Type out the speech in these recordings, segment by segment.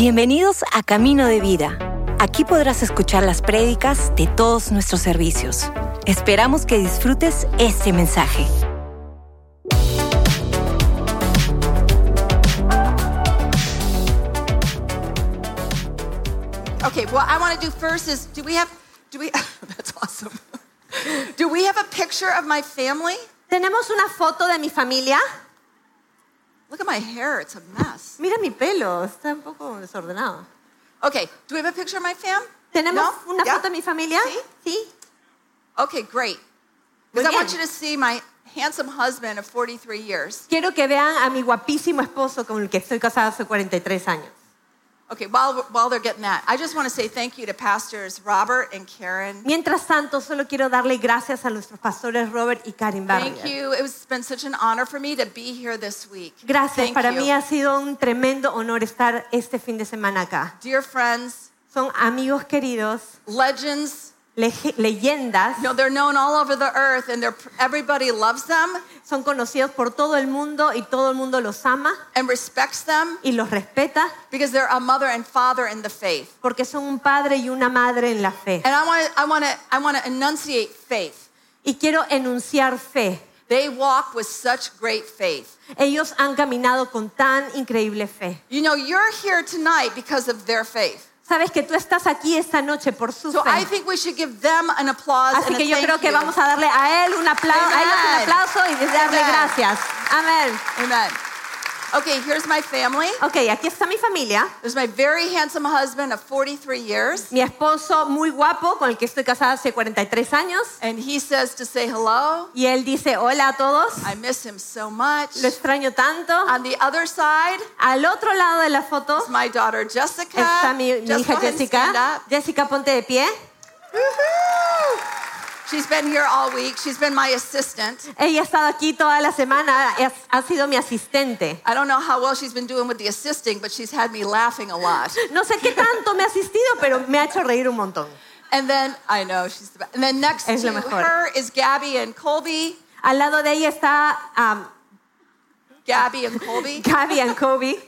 Bienvenidos a Camino de Vida. Aquí podrás escuchar las prédicas de todos nuestros servicios. Esperamos que disfrutes este mensaje. Okay, what I want to do first is do we have do we that's awesome. Do we have a picture of my family? Tenemos una foto de mi familia. Look at my hair, it's a mess. Mira mi pelo, está un poco desordenado. Okay, do we have a picture of my fam? ¿Tenemos No? una Yeah? foto de mi familia? Sí. Sí. Okay, great. Because I want you to see my handsome husband of 43 years. Quiero que vean a mi guapísimo esposo con el que estoy casada hace 43 años. Okay, while while they're getting that, I just want to say thank you to pastors Robert and Karen. Mientras tanto, solo quiero darle gracias a nuestros pastores Robert y Thank Barrier. you. It was been such an honor for me to be here this week. Gracias, Thank para you. mí ha sido un tremendo honor estar este fin de semana acá. Dear friends, Son amigos queridos, legends, lege- leyendas, know, they're known all over the earth and everybody loves them son conocidos por todo el mundo y todo el mundo los ama and respects them y los respeta because they're a mother and father in the faith. porque son un padre y una madre en la fe. And I want to I want to I want to enunciate faith. Y quiero enunciar fe. They walk with such great faith. Ellos han caminado con tan increíble fe. You know, you're here tonight because of their faith. Sabes que tú estás aquí esta noche por su So I fe. think we should give them an applause Así and a que yo thank creo que you. vamos a darle a él un aplauso, a ellos un aplauso y darle Amen. gracias. Amén. Amen. Okay, here's my family. Ok, aquí está mi familia. There's my very handsome husband of 43 years. Mi esposo muy guapo con el que estoy casada hace 43 años. And he says to say hello. Y él dice hola a todos. I miss him so much. Lo extraño tanto. On the other side Al otro lado de la foto is my daughter Jessica. está mi, mi hija Jessica. Jessica, ponte de pie. She's been here all week. She's been my assistant. Ella ha estado aquí toda la semana, ha sido mi asistente. I don't know how well she's been doing with the assisting, but she's had me laughing a lot. No sé qué tanto me ha asistido, pero me ha hecho reír un montón. And then I know she's the best. And then next Es to her is Gabby and Colby. Al lado de ella está um, Gabby and Colby. Gaby y Kobe.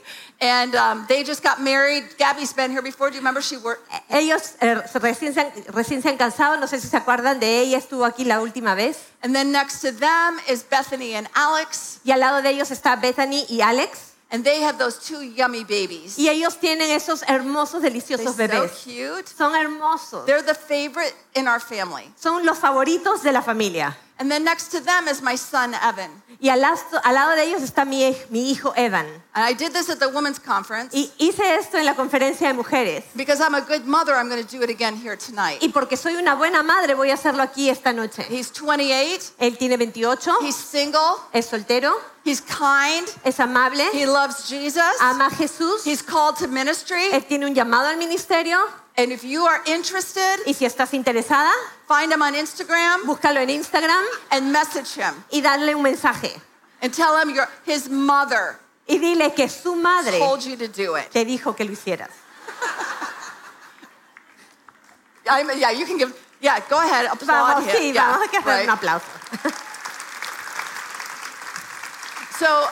And um, they just got married. Gabby's been here before. Do you remember she worked? Ellos eh, recién, se han, recién se han casado, no sé si se acuerdan de ella, estuvo aquí la última vez. And then next to them is Bethany and Alex. Y al lado de ellos está Bethany y Alex. And they have those two yummy babies. Y ellos tienen esos hermosos, deliciosos They're deliciosos so cute. Son hermosos. They're the favorite in our family. Son los favoritos de la familia. And then next to them is my son, Evan. Y al, lado de ellos está mi hijo Evan. And I did this at the women's conference. Y hice esto en la conferencia de mujeres. Because I'm a good mother, I'm going to do it again here tonight. Y porque soy una buena madre, voy a hacerlo aquí esta noche. He's 28. Él tiene 28, He's single. es soltero, He's kind. es amable, He loves Jesus. ama a Jesús, He's called to ministry. él tiene un llamado al ministerio. And if you are interested, Y si estás interesada, find him on Instagram búscalo en Instagram and message him y darle un mensaje. and tell him your, his mother Y dile que su madre told you to do it. te dijo que lo hicieras. I mean, yeah, you can give, yeah, go ahead, applaud Vamos, him. sí, Yeah, vamos a hacer right. un aplauso. So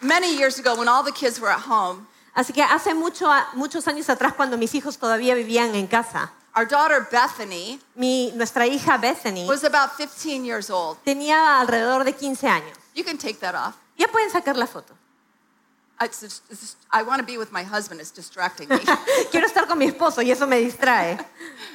many years ago, when all the kids were at home, Así que hace mucho, muchos años atrás, cuando mis hijos todavía vivían en casa, our daughter Bethany mi, nuestra hija Bethany was about 15 years old. tenía alrededor de 15 años. You can take that off. Ya pueden sacar la foto. It's just- it's just- I want to be with my husband. It's distracting me. Quiero estar con mi esposo y eso me distrae.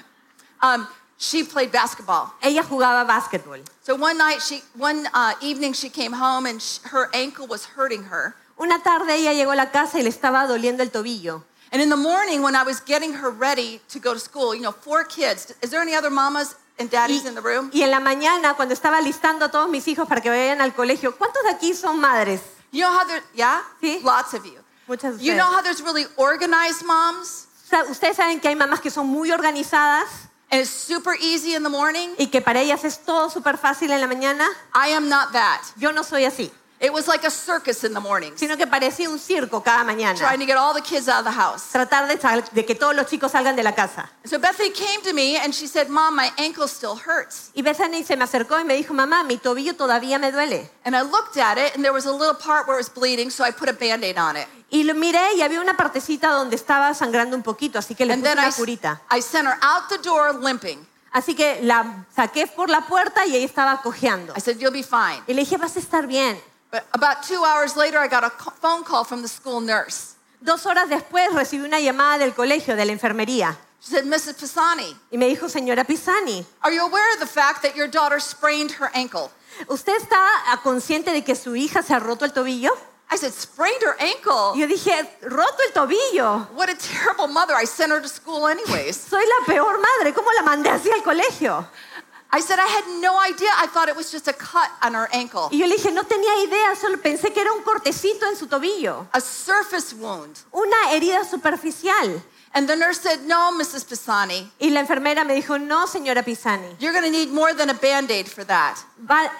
um, she played basketball. Ella jugaba básquetbol. So one night, she one uh, evening, she came home and sh her ankle was hurting her. Una tarde ella llegó a la casa y le estaba doliendo el tobillo. And in the morning, when I was getting her ready to go to school, you know, four kids. Is there any other mamas and daddies Y, in the room? y en la mañana, cuando estaba listando a todos mis hijos para que vayan al colegio, ¿cuántos de aquí son madres? You know how there, yeah, Sí. lots of you. Muchas de You ustedes. know how there's really organized moms, Sa- Ustedes saben que hay mamás que son muy organizadas and it's super easy in the morning. y que para ellas es todo súper fácil en la mañana. I am not that. Yo no soy así. It was like a circus in the mornings, sino que parecía un circo cada mañana. trying to get all the kids out of the house. Tratar de, que todos los chicos salgan de la casa. So Bethany came to me and she said, Mom, my ankle still hurts. Y Bethany se me acercó y me dijo, mamá, mi tobillo todavía me duele. And I looked at it and there was a little part where it was bleeding, so I put a band aid on it. Y lo miré y había una partecita donde estaba sangrando un poquito, así que le And puse I, una s- curita. I sent her out the door limping. Así que la saqué por la puerta y ella estaba cojeando. I said, You'll be fine. Y le dije, vas a estar bien. But about two hours later, I got a phone call from the school nurse. Dos horas después recibí una llamada del colegio, de la enfermería. She said, Mrs. Pisani, Y me dijo, señora Pisani, are you aware of the fact that your daughter sprained her ankle? ¿usted está consciente de que su hija se ha roto el tobillo? I said, Sprained her ankle? Yo dije, roto el tobillo. What a terrible mother. I sent her to school anyways. Soy la peor madre. ¿Cómo la mandé así al colegio? I said, I had no idea. I thought it was just a cut on her ankle, Y yo le dije, no tenía idea, solo pensé que era un cortecito en su tobillo. a surface wound. Una herida superficial. And the nurse said, No, Mrs. Pisani, Y la enfermera me dijo, no, señora Pisani. you're going to need more than a band aid for that. Va-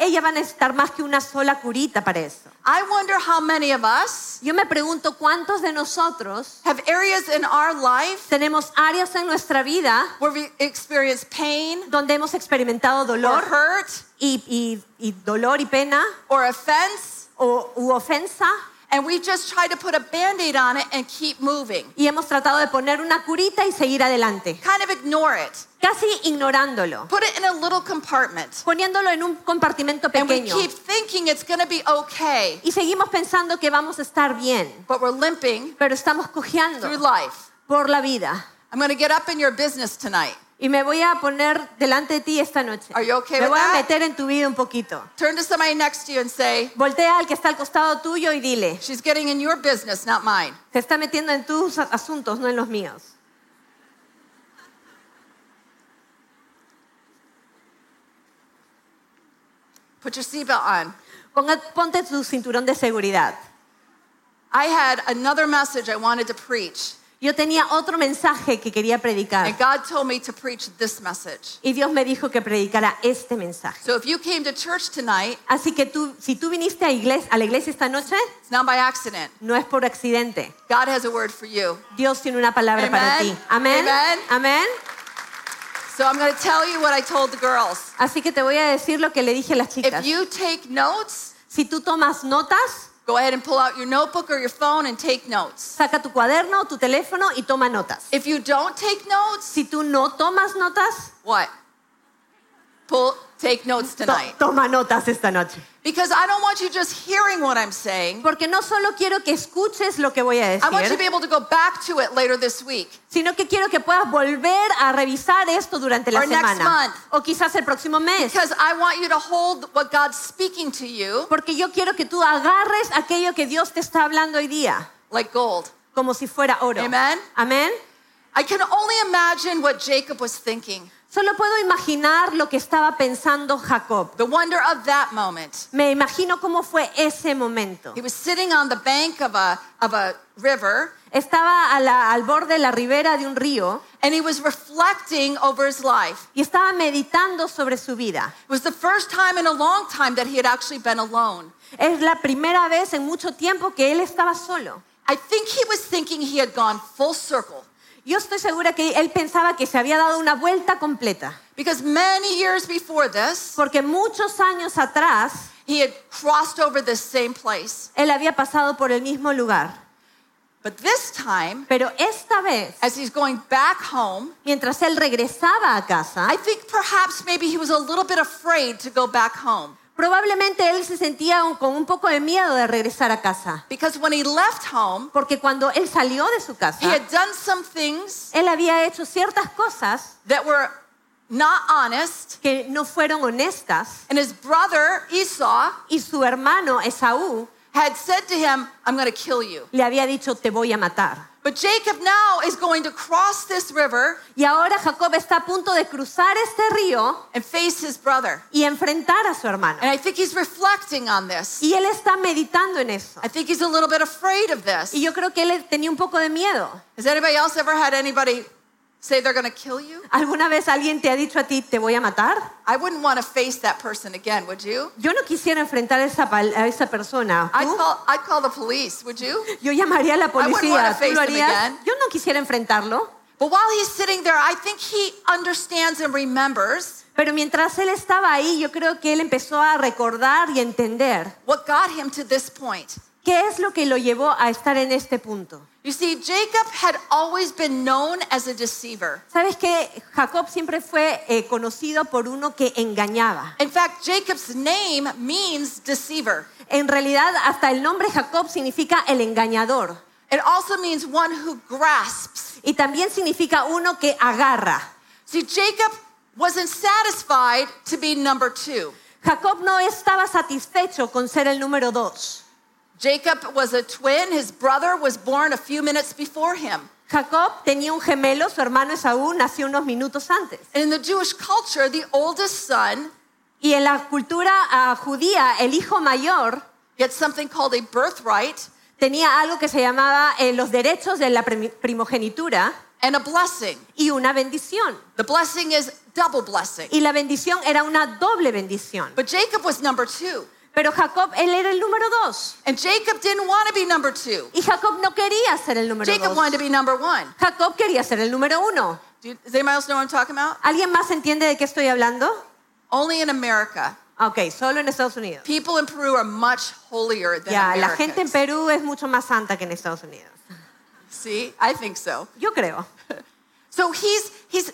ella va a necesitar más que una sola curita para eso. I wonder how many of us Yo me pregunto cuántos de nosotros have areas in our life tenemos áreas en nuestra vida where we experience pain donde hemos experimentado or dolor hurt y, y- y dolor y pena or offense, o, u ofensa and we just try to put a band aid on it and keep moving. y hemos tratado de poner una curita y seguir adelante, Kind of ignore it, casi ignorándolo, put it in a little compartment, poniéndolo en un compartimento pequeño. and we keep thinking it's going to be okay, y seguimos pensando que vamos a estar bien, but we're limping pero estamos cojeando through life. por la vida. I'm going to get up in your business tonight. Y me voy a poner delante de ti esta noche. Are you okay me with voy a that? meter en tu vida un poquito. Turn to somebody next to you and say, Voltea al que está al costado tuyo y dile, She's getting in your business, not mine. se está metiendo en tus asuntos, no en los míos. Put your seatbelt on. Ponga- ponte tu cinturón de seguridad. I had another message I wanted to preach, Yo tenía otro mensaje que quería predicar and God told me to preach this message. y Dios me dijo que predicara este mensaje. So if you came to church tonight, Así que tú, si tú viniste a, iglesia, a la iglesia esta noche, it's not by accident. no es por accidente. God has a word for you. Dios tiene una palabra Amen. para ti. Amén. So I'm going to tell you what I told the girls. Así que te voy a decir lo que le dije a las chicas. If you take notes, Si tú tomas notas, go ahead and pull out your notebook or your phone and take notes. saca tu cuaderno, tu teléfono y toma notas. If you don't take notes, Si tú no tomas notas, what? Pull, take notes to- tonight. toma notas esta noche. Because I don't want you just hearing what I'm saying. Porque no solo quiero que escuches lo que voy a I want you to be able to go back to it later this week. sino que quiero que puedas volver a revisar esto durante la Or next month. O quizás el próximo mes. Because I want you to hold what God's speaking to you Porque yo quiero que tú agarres aquello que Dios te está hablando hoy día, like gold. como si fuera oro. Amen. Amén. I can only imagine what Jacob was thinking. Solo puedo imaginar lo que estaba pensando Jacob. The wonder of that moment. Me imagino cómo fue ese momento. He was sitting on the bank of a, of a river Estaba a la- al borde de la ribera de un río and he was reflecting over his life. y estaba meditando sobre su vida. It was the first time in a long time that he had actually been alone. Es la primera vez en mucho tiempo que él estaba solo. I think he was thinking he had gone full circle Yo estoy segura que él pensaba que se había dado una vuelta completa, because many years before this, porque muchos años atrás he had crossed over this same place. él había pasado por el mismo lugar. But this time, Pero esta vez, as he's going back home, mientras él regresaba a casa, I think perhaps maybe he was a little bit afraid to go back home. Probablemente él se sentía con un poco de miedo de regresar a casa. Because when he left home, Porque cuando él salió de su he casa, had done some things él había hecho ciertas cosas that were not honest. que no fueron honestas And his brother, Esau, y su hermano Esaú had said to him, I'm going to kill you. le había dicho te voy a matar. But Jacob now is going to cross this river Y ahora Jacob está a punto de cruzar este río and face his brother. y enfrentar a su hermano. And I think he's reflecting on this. Y él está meditando en eso. I think he's a little bit afraid of this. Y yo creo que él tenía un poco de miedo. Has anybody else ever had anybody say they're going to kill you? ¿Alguna vez alguien te ha dicho a ti, te voy a matar? I wouldn't want to face that person again, would you? Yo no quisiera enfrentar a esa, a esa persona. I'd ¿Tú? call, I'd call the police, would you? Yo llamaría a la wouldn't wanna policía. ¿Tú face lo harías? again. Yo no quisiera enfrentarlo. But while he's sitting there, I think he understands and remembers Pero mientras él estaba ahí, yo creo que él empezó a recordar y entender what got him to this point. qué es lo que lo llevó a estar en este punto. You see, Jacob had always been known as a deceiver. Sabes que Jacob siempre fue eh, conocido por uno que engañaba. In fact, Jacob's name means deceiver. En realidad, hasta el nombre Jacob significa el engañador It also means one who grasps. y también significa uno que agarra. See, Jacob wasn't satisfied to be number two. Jacob no estaba satisfecho con ser el número dos. Jacob was a twin. His brother was born a few minutes before him. Jacob tenía un gemelo, su hermano Esaú nació unos minutos antes. In the Jewish culture, the oldest son Y en la cultura ah, judía, el hijo mayor gets something called a birthright tenía algo que se llamaba eh, los derechos de la primogenitura and a blessing. y una bendición. The blessing is double blessing. Y la bendición era una doble bendición. But Jacob was number two. Pero Jacob, él era el número dos. And Jacob didn't want to be number two. Y Jacob no quería ser el número Jacob dos. wanted to be number one. Jacob quería ser el número uno. Do you- does anybody else know what I'm talking about? ¿Alguien más entiende de qué estoy hablando? Only in America. Ok, solo en Estados Unidos. People in Peru are much holier than la Americans. gente en Perú es mucho más santa que en Estados Unidos. See, I think so. Yo creo. So he's he's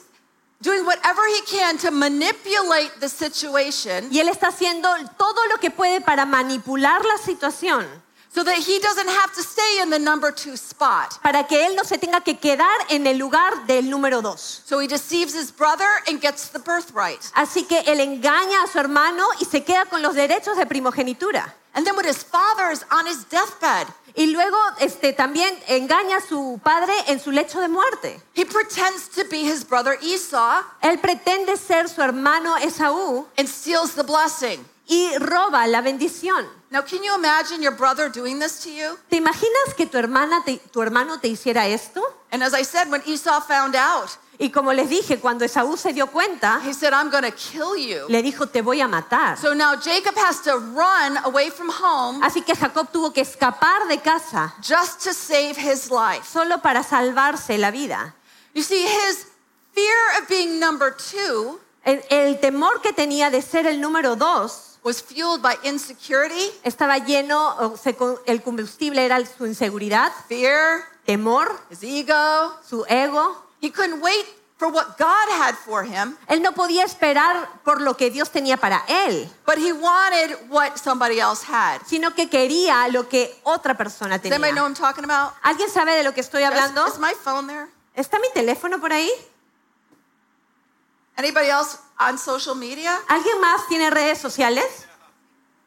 doing whatever he can to manipulate the situation. Y él está haciendo todo lo que puede para manipular la situación, so that he doesn't have to stay in the number two spot. para que él no se tenga que quedar en el lugar del número dos. So he deceives his brother and gets the birthright. Así que él engaña a su hermano y se queda con los derechos de primogenitura. And then when his father is on his deathbed, Y luego este, también engaña a su padre en su lecho de muerte. he pretends to be his brother Esau Él pretende ser su hermano Esaú and steals the blessing. Y roba la bendición. Now, can you imagine your brother doing this to you? ¿Te imaginas que tu, hermana te- tu hermano te hiciera esto? And as I said, when Esau found out, Y como les dije, cuando Esaú se dio cuenta, he said, I'm to kill you. le dijo, te voy a matar. So now Jacob has to run away from home Así que Jacob tuvo que escapar de casa just to save his life. solo para salvarse la vida. You see, his fear of being number two El, el temor que tenía de ser el número dos was fueled by insecurity, estaba lleno, el combustible era su inseguridad, fear, temor, his ego. su ego. He couldn't wait for what God had for him, Él no podía esperar por lo que Dios tenía para él, but he wanted what somebody else had. sino que quería lo que otra persona Does anybody know what tenía. I'm talking about? ¿Alguien sabe de lo que estoy Is, hablando? is my phone there? ¿Está mi teléfono por ahí? Anybody else on social media? ¿Alguien más tiene redes sociales?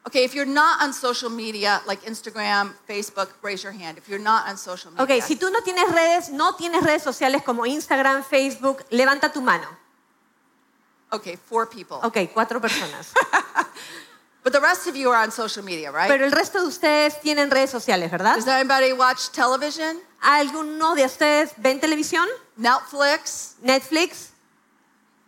Okay, if you're not on social media like Instagram, Facebook, raise your hand. If you're not on social media. Ok, si tú no tienes redes, no tienes redes sociales como Instagram, Facebook, levanta tu mano. Okay, four people. Ok, cuatro personas. But the rest of you are on social media, right? Pero el resto de ustedes tienen redes sociales, ¿verdad? Does anybody watch television? ¿Alguno de ustedes ven televisión? Netflix? Netflix.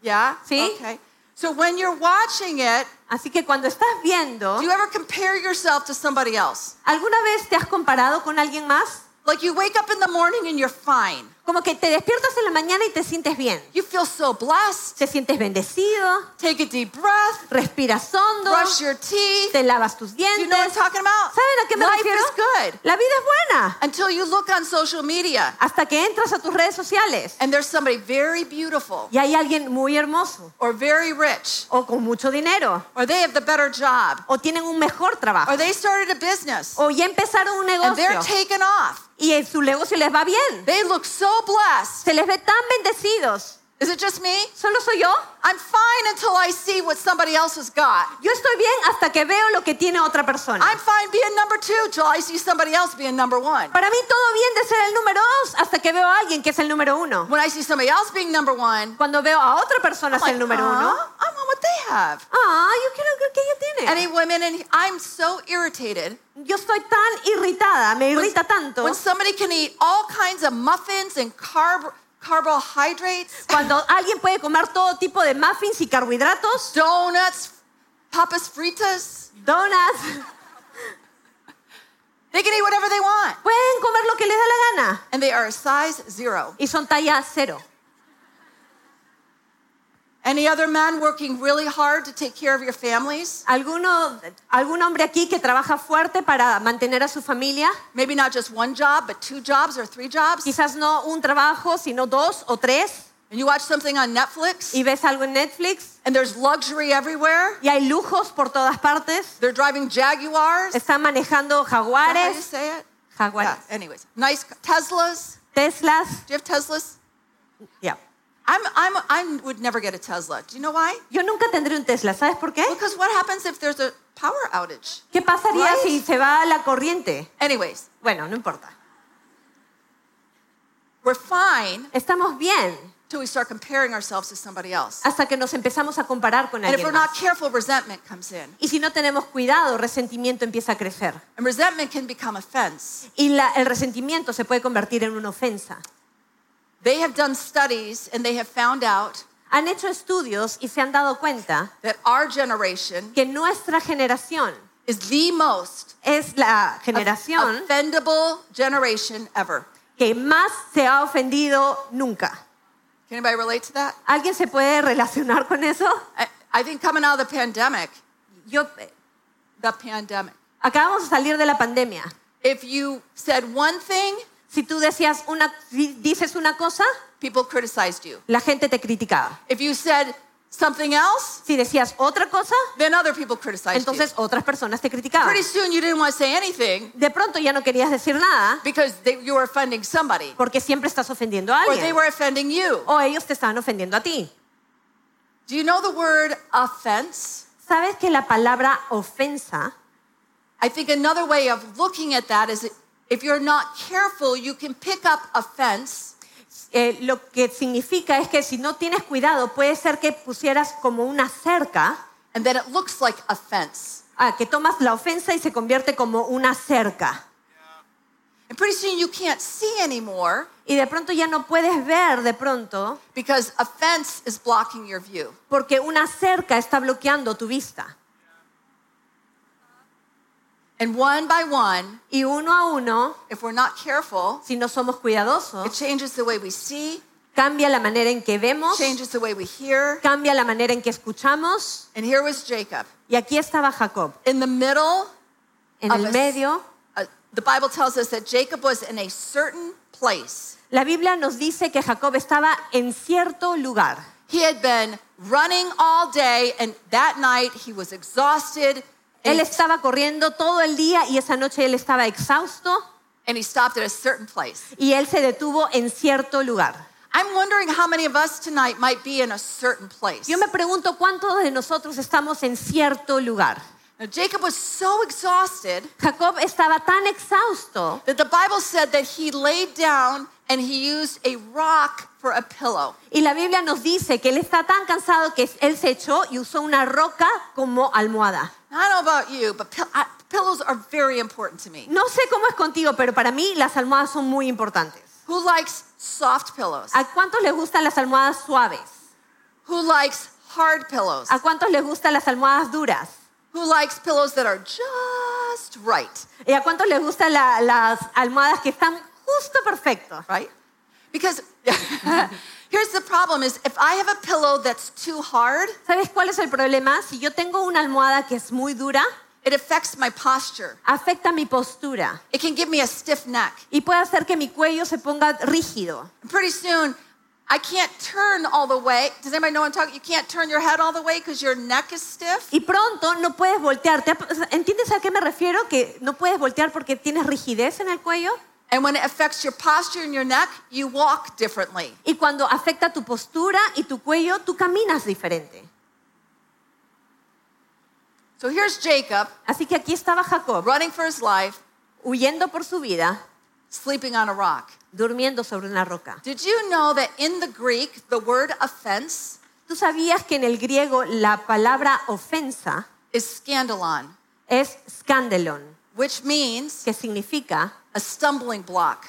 Yeah? Sí. Okay. So when you're watching it, Así que cuando estás viendo, do you ever compare yourself to somebody else? ¿alguna vez te has comparado con alguien más? Like you wake up in the morning and you're fine. Como que te despiertas en la mañana y te sientes bien. You feel so blessed. Te sientes bendecido, Take a deep breath, respiras hondo, brush your teeth. te lavas tus Do you know what I'm dientes. talking about? ¿Saben a qué me Life refiero? is good La vida es buena. until you look on social media Hasta que entras a tus redes sociales and there's somebody very beautiful y hay alguien muy hermoso or very rich o con mucho dinero or they have the better job o tienen un mejor trabajo or they started a business o ya empezaron un and they're negocio taken off. Y en su negocio les va bien. They look so blessed. Se les ve tan bendecidos. Is it just me? ¿Solo soy yo? I'm fine until I see what somebody else has got. Yo estoy bien hasta que veo lo que tiene otra persona. I'm fine being number two till I see somebody else being number one. Para mí todo bien de ser el número dos hasta que veo a alguien que es el número uno. When I see somebody else being number one, Cuando veo a otra persona I'm ser like, el número "Aw, uno, I want what they have. ah, yo quiero lo que ella tiene. Any women, and I'm so irritated Yo estoy tan irritada, me irrita tanto. when somebody can eat all kinds of muffins and carb carbohydrates, Cuando alguien puede comer todo tipo de muffins y carbohidratos, donuts, papas fritas, donuts, they can eat whatever they want. pueden comer lo que les da la gana And they are size zero. y son talla cero. Any other men working really hard to take care of your families? ¿Alguno, ¿Algún hombre aquí que trabaja fuerte para mantener a su familia? Maybe not just one job, but two jobs or three jobs? Quizás no un trabajo, sino dos o tres. And you watch something on Netflix Y ves algo en Netflix and there's luxury everywhere? y hay lujos por todas partes. They're driving Jaguars? Están manejando that how do you say it? jaguares, Yeah, anyways. Nice Teslas. Teslas. Do you have Teslas? Ya. I'm, I'm, I would never get a Tesla. Do you know why? Yo nunca tendré un Tesla, ¿sabes por qué? Because what happens if there's a power outage? ¿Qué pasaría Right. si se va la corriente? Anyways, Bueno, no importa. we're fine Estamos bien till we start comparing ourselves to somebody else. hasta que nos empezamos a comparar con And if we're alguien not careful, resentment comes in. Y si no tenemos cuidado, resentimiento empieza a crecer. And resentment can become offense. Y la- el resentimiento se puede convertir en una ofensa. They have done studies and they have found out Han hecho estudios y se han dado cuenta that our generation que nuestra generación is the most es la generación offendable generation ever. que más se ha ofendido nunca. Can anybody relate to that? ¿Alguien se puede relacionar con eso? I, I think coming out of the pandemic, Yo, the pandemic, acabamos de salir de la pandemia. if you said one thing, Si tú decías una, dices una cosa, people criticized you. la gente te criticaba. If you said something else, Si decías otra cosa, then other people criticized entonces you. otras personas te criticaban. Pretty soon you didn't want to say anything De pronto ya no querías decir nada because they, you were offending somebody porque siempre estás ofendiendo a or they alguien. were offending you. O ellos te estaban ofendiendo a ti. Do you know the word offense? ¿Sabes que la palabra ofensa, I think another way of looking at that is if you're not careful, you can pick up offense eh, lo que significa es que si no tienes cuidado, puede ser que pusieras como una cerca, and then it looks like offense. ah, que tomas la ofensa y se convierte como una cerca. And pretty soon you can't see anymore Y de pronto ya no puedes ver de pronto because offense is blocking your view. porque una cerca está bloqueando tu vista. And one by one, Y uno a uno, if we're not careful, si no somos cuidadosos, it changes the way we see, cambia la manera en que vemos, changes the way we hear. cambia la manera en que escuchamos. And here was Jacob. Y aquí estaba Jacob, In the middle, en el a- medio. uh, the Bible tells us that Jacob was in a certain place. La Biblia nos dice que Jacob estaba en cierto lugar. He had been running all day, and that night he was exhausted. Él estaba corriendo todo el día y esa noche él estaba exhausto and he stopped at a certain place. y él se detuvo en cierto lugar. I'm wondering how many of us tonight might be in a certain place. Yo me pregunto cuántos de nosotros estamos en cierto lugar. Now, Jacob was so exhausted Jacob estaba tan exhausto that the Bible said that he laid down and he used a rock for a pillow. y la Biblia nos dice que él está tan cansado que él se echó y usó una roca como almohada. I don't know about you, but pill- I, pillows are very important to me. No sé cómo es contigo, pero para mí las almohadas son muy importantes. Who likes soft pillows? ¿A cuántos les gustan las almohadas suaves? Who likes hard pillows? ¿A cuántos les gustan las almohadas duras? Who likes pillows that are just right? ¿Y a cuántos les gustan la- las almohadas que están justo perfectos? Right? Because here's the problem is if I have a pillow that's too hard, ¿Sabes cuál es el problema? Si yo tengo una almohada que es muy dura, it affects my posture. afecta mi postura It can give me a stiff neck. y puede hacer que mi cuello se ponga rígido. Pretty soon, I can't turn all the way. Does anybody know what I'm talking? You can't turn your head all the way because your neck is stiff. Y pronto no puedes voltear. ¿Te ha- ¿Entiendes a qué me refiero? Que no puedes voltear porque tienes rigidez en el cuello. And when it affects your posture and your neck, you walk differently. Y cuando afecta tu postura y tu cuello, tú caminas diferente. So here's Jacob Así que aquí estaba Jacob, running for his life, huyendo por su vida, sleeping on a rock. durmiendo sobre una roca. Did you know that in the Greek, the word offense ¿Tú sabías que en el griego la palabra ofensa is scandalon, es scandalon, which means que significa a stumbling block,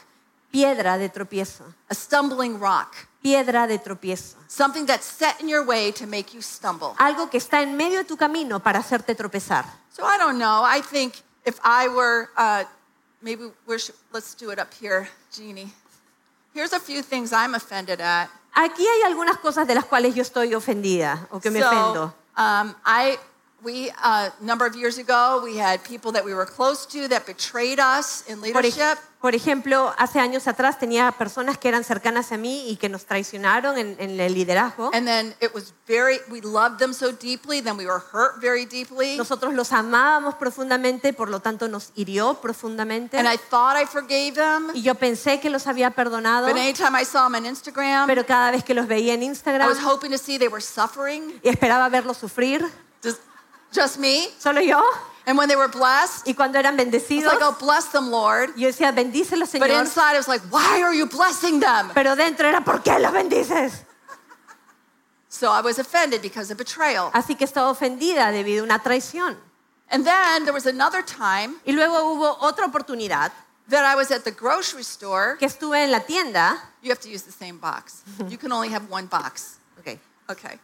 piedra de tropiezo, a stumbling rock? piedra de tropiezo. something that's set in your way to make you stumble. Algo que está en medio de tu camino para hacerte tropezar. So I don't know. I think if I were, uh, maybe we're, sh- let's do it up here, Jeannie. Here's a few things I'm offended at. Aquí hay algunas cosas de las cuales yo estoy ofendida o que me ofendo. um, I, we, a number of years ago, we had people that we were close to that betrayed us in leadership. por ejemplo, hace años atrás tenía personas que eran cercanas a mí y que nos traicionaron en, en el liderazgo. And then it was very, we loved them so deeply, then we were hurt very deeply. Nosotros los amábamos profundamente, por lo tanto nos hirió profundamente. And I thought I forgave them. Y yo pensé que los había perdonado, But anytime I saw them on Instagram, pero cada vez que los veía en I Instagram was hoping to see they were suffering. y esperaba verlos sufrir, Just, just me. solo yo. And when they were blessed, Y cuando eran bendecidos, it's bendecidos, like, oh, bless them, Lord. yo decía, bendícelos, But inside, it was like, why are you blessing them? Pero dentro era, ¿por qué los bendices? So I was offended because of betrayal. Así que estaba ofendida debido a una traición. And then there was another time Y luego hubo otra oportunidad that I was at the grocery store. que estuve en la tienda. You have to use the same box. You can only have one box. Ok. Okay.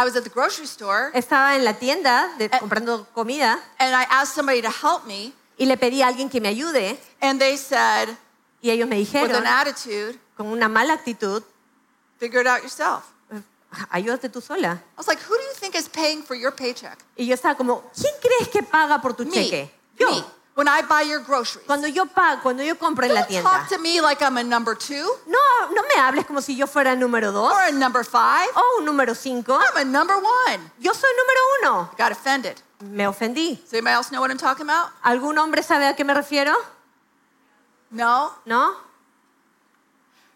I was at the grocery store Estaba en la tienda de- comprando comida and I asked somebody to help me, y le pedí a alguien que me ayude and they said, y ellos me with dijeron an attitude, con una mala actitud, figure it out yourself. ayúdate tú sola. I was like, who do you think is paying for your paycheck? Y yo estaba como, ¿quién crees que paga por tu Me. cheque? Yo. Me. When I buy your groceries. Cuando yo pago, cuando yo compro en la Don't tienda. talk to me like I'm a number two No, no me hables como si yo fuera número dos or a number five. o un número cinco. I'm a number one. Yo soy número uno. Got offended. Me ofendí. Does anybody else know what I'm talking about? ¿Algún hombre sabe a qué me refiero? No? ¿No?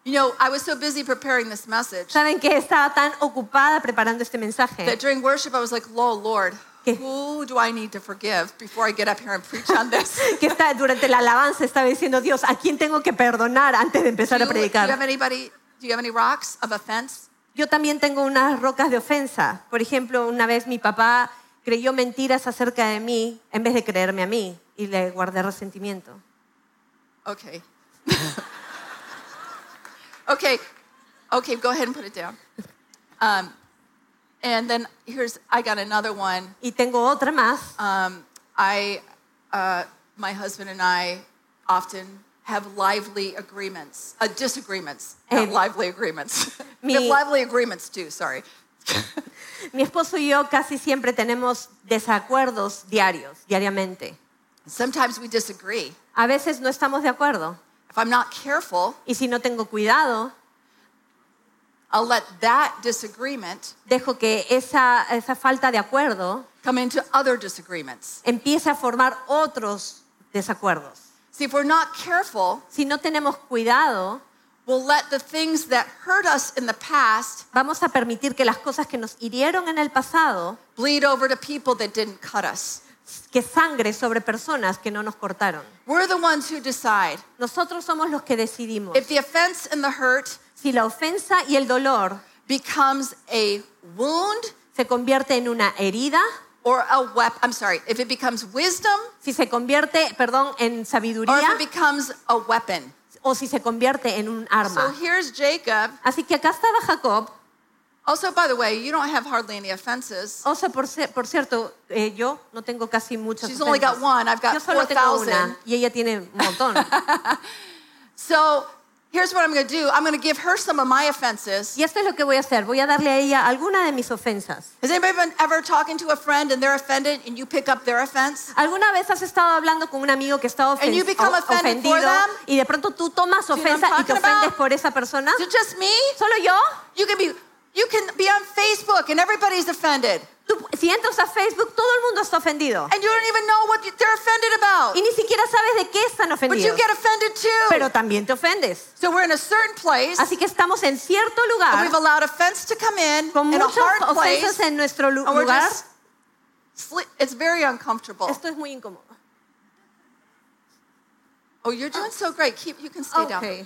You know, I was so busy preparing this message ¿Saben que estaba tan ocupada preparando este mensaje? that during worship I was like, oh, Lord, ¿Qué? who do I need to forgive before I get up here and preach on this? Que está, durante la alabanza estaba diciendo, Dios, ¿a quién tengo que perdonar antes de empezar a do you predicar? have anybody, do you have any rocks of offense? Yo también tengo unas rocas de ofensa. Por ejemplo, una vez mi papá creyó mentiras acerca de mí en vez de creerme a mí y le guardé resentimiento. Okay. okay. Okay, go ahead and put it down. Um, and then here's, I got another one. Y tengo otra más. Um, I, uh, my husband and I often have lively agreements, uh, disagreements, Eh, lively agreements. we mi- have lively agreements too, sorry. Mi esposo y yo casi siempre tenemos desacuerdos diarios, diariamente. Sometimes we disagree. A veces no estamos de acuerdo. If I'm not careful, Y si no tengo cuidado, I'll let that disagreement dejo que esa, esa falta de acuerdo come into other disagreements. empiece a formar otros desacuerdos. See, if we're not careful, Si no tenemos cuidado, we'll let the things that hurt us in the past vamos a permitir que las cosas que nos hirieron en el pasado, bleed over to people that didn't cut us. que sangre sobre personas que no nos cortaron. We're the ones who decide. Nosotros somos los que decidimos. If the offense and the hurt Si la ofensa y el dolor becomes a wound se convierte en una herida, or a weapon, I'm sorry, if it becomes wisdom si se convierte, perdón, en or if sabiduría it becomes a weapon. o si se convierte en un So arma. here's Jacob. Así que acá estaba Jacob. Also, by the way, you don't have hardly any offenses. O sea, por, cierto, eh, yo no tengo casi muchas She's only got ofensas. one. I've got Yo solo tengo 4,000. una y ella tiene un montón. So here's what I'm going to do I'm going to give her some of my offenses. y esto es lo que voy a hacer. Voy a darle a ella alguna de mis ofensas. Has anybody been ever talking to a friend and they're offended and you pick up their offense? ¿Alguna vez has estado hablando con un amigo que está ofen- And you become offended for ofendido them? y de pronto tú tomas you know what I'm ofensa y te ofendes about? por esa persona? Is it just me? ¿Solo yo? You can be you can be on Facebook and everybody's offended. Tú- si entras a Facebook, todo el mundo está ofendido. And you don't even know what they're offended about. Y ni siquiera sabes de qué están ofendidos. But you get offended too. Pero también te ofendes. So we're in a certain place Así que estamos en cierto and lugar we've allowed offense to come in con in a muchas hard place. ofensas en nuestro lu- and lugar. just it's very uncomfortable. Esto es muy incómodo. Oh, you're doing so great. Keep you can stay down.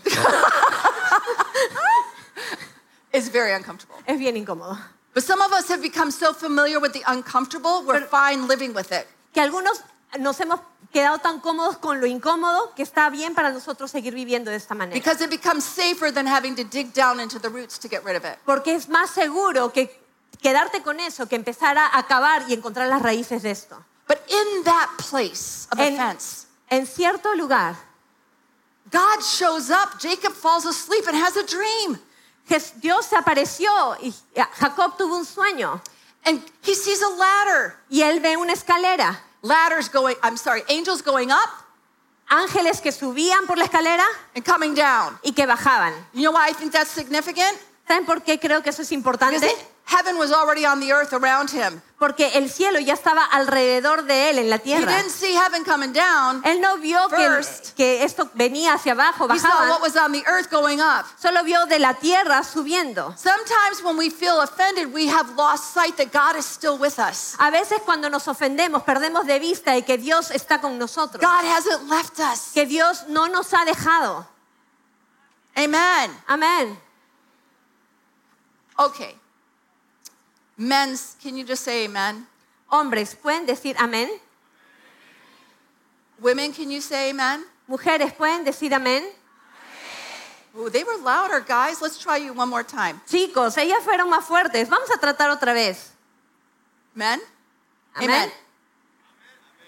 It's very uncomfortable. Es bien incómodo. But some of us have become so familiar with the uncomfortable, we're fine living with it. Que algunos nos hemos quedado tan cómodos con lo incómodo que está bien para nosotros seguir viviendo de esta manera. because it becomes safer than having to dig down into the roots to get rid of it. Porque es más seguro que quedarte con eso que empezar a acabar y encontrar las raíces de esto. But in that place of En, offense, en cierto lugar, God shows up. Jacob falls asleep and has a dream. Dios se apareció y Jacob tuvo un sueño And he sees a ladder. y él ve una escalera. Ladders going, I'm sorry, angels going up Ángeles que subían por la escalera and coming down. y que bajaban. You know why I think that's significant? ¿Saben por qué creo que eso es importante? Heaven was already on the earth around him. Porque el cielo ya estaba alrededor de él en la He tierra. didn't see heaven coming down. Él no vio que, First. que esto venía hacia abajo, He saw bajaba. what was on the earth going up. Solo vio de la tierra subiendo. Sometimes when we feel offended, we have lost sight that God is still with us. A veces cuando nos ofendemos perdemos de vista de que Dios está con nosotros. God hasn't left us. Que Dios no nos ha dejado. Amen. Amén. Okay. Men's, can you just say amen? Hombres, ¿pueden decir amén? Women, can you say amen? Mujeres, ¿pueden decir amén? Ooh, they were louder, guys. Let's try you one more time. Chicos, ellas fueron más fuertes. Vamos a tratar otra vez. Men? Amén.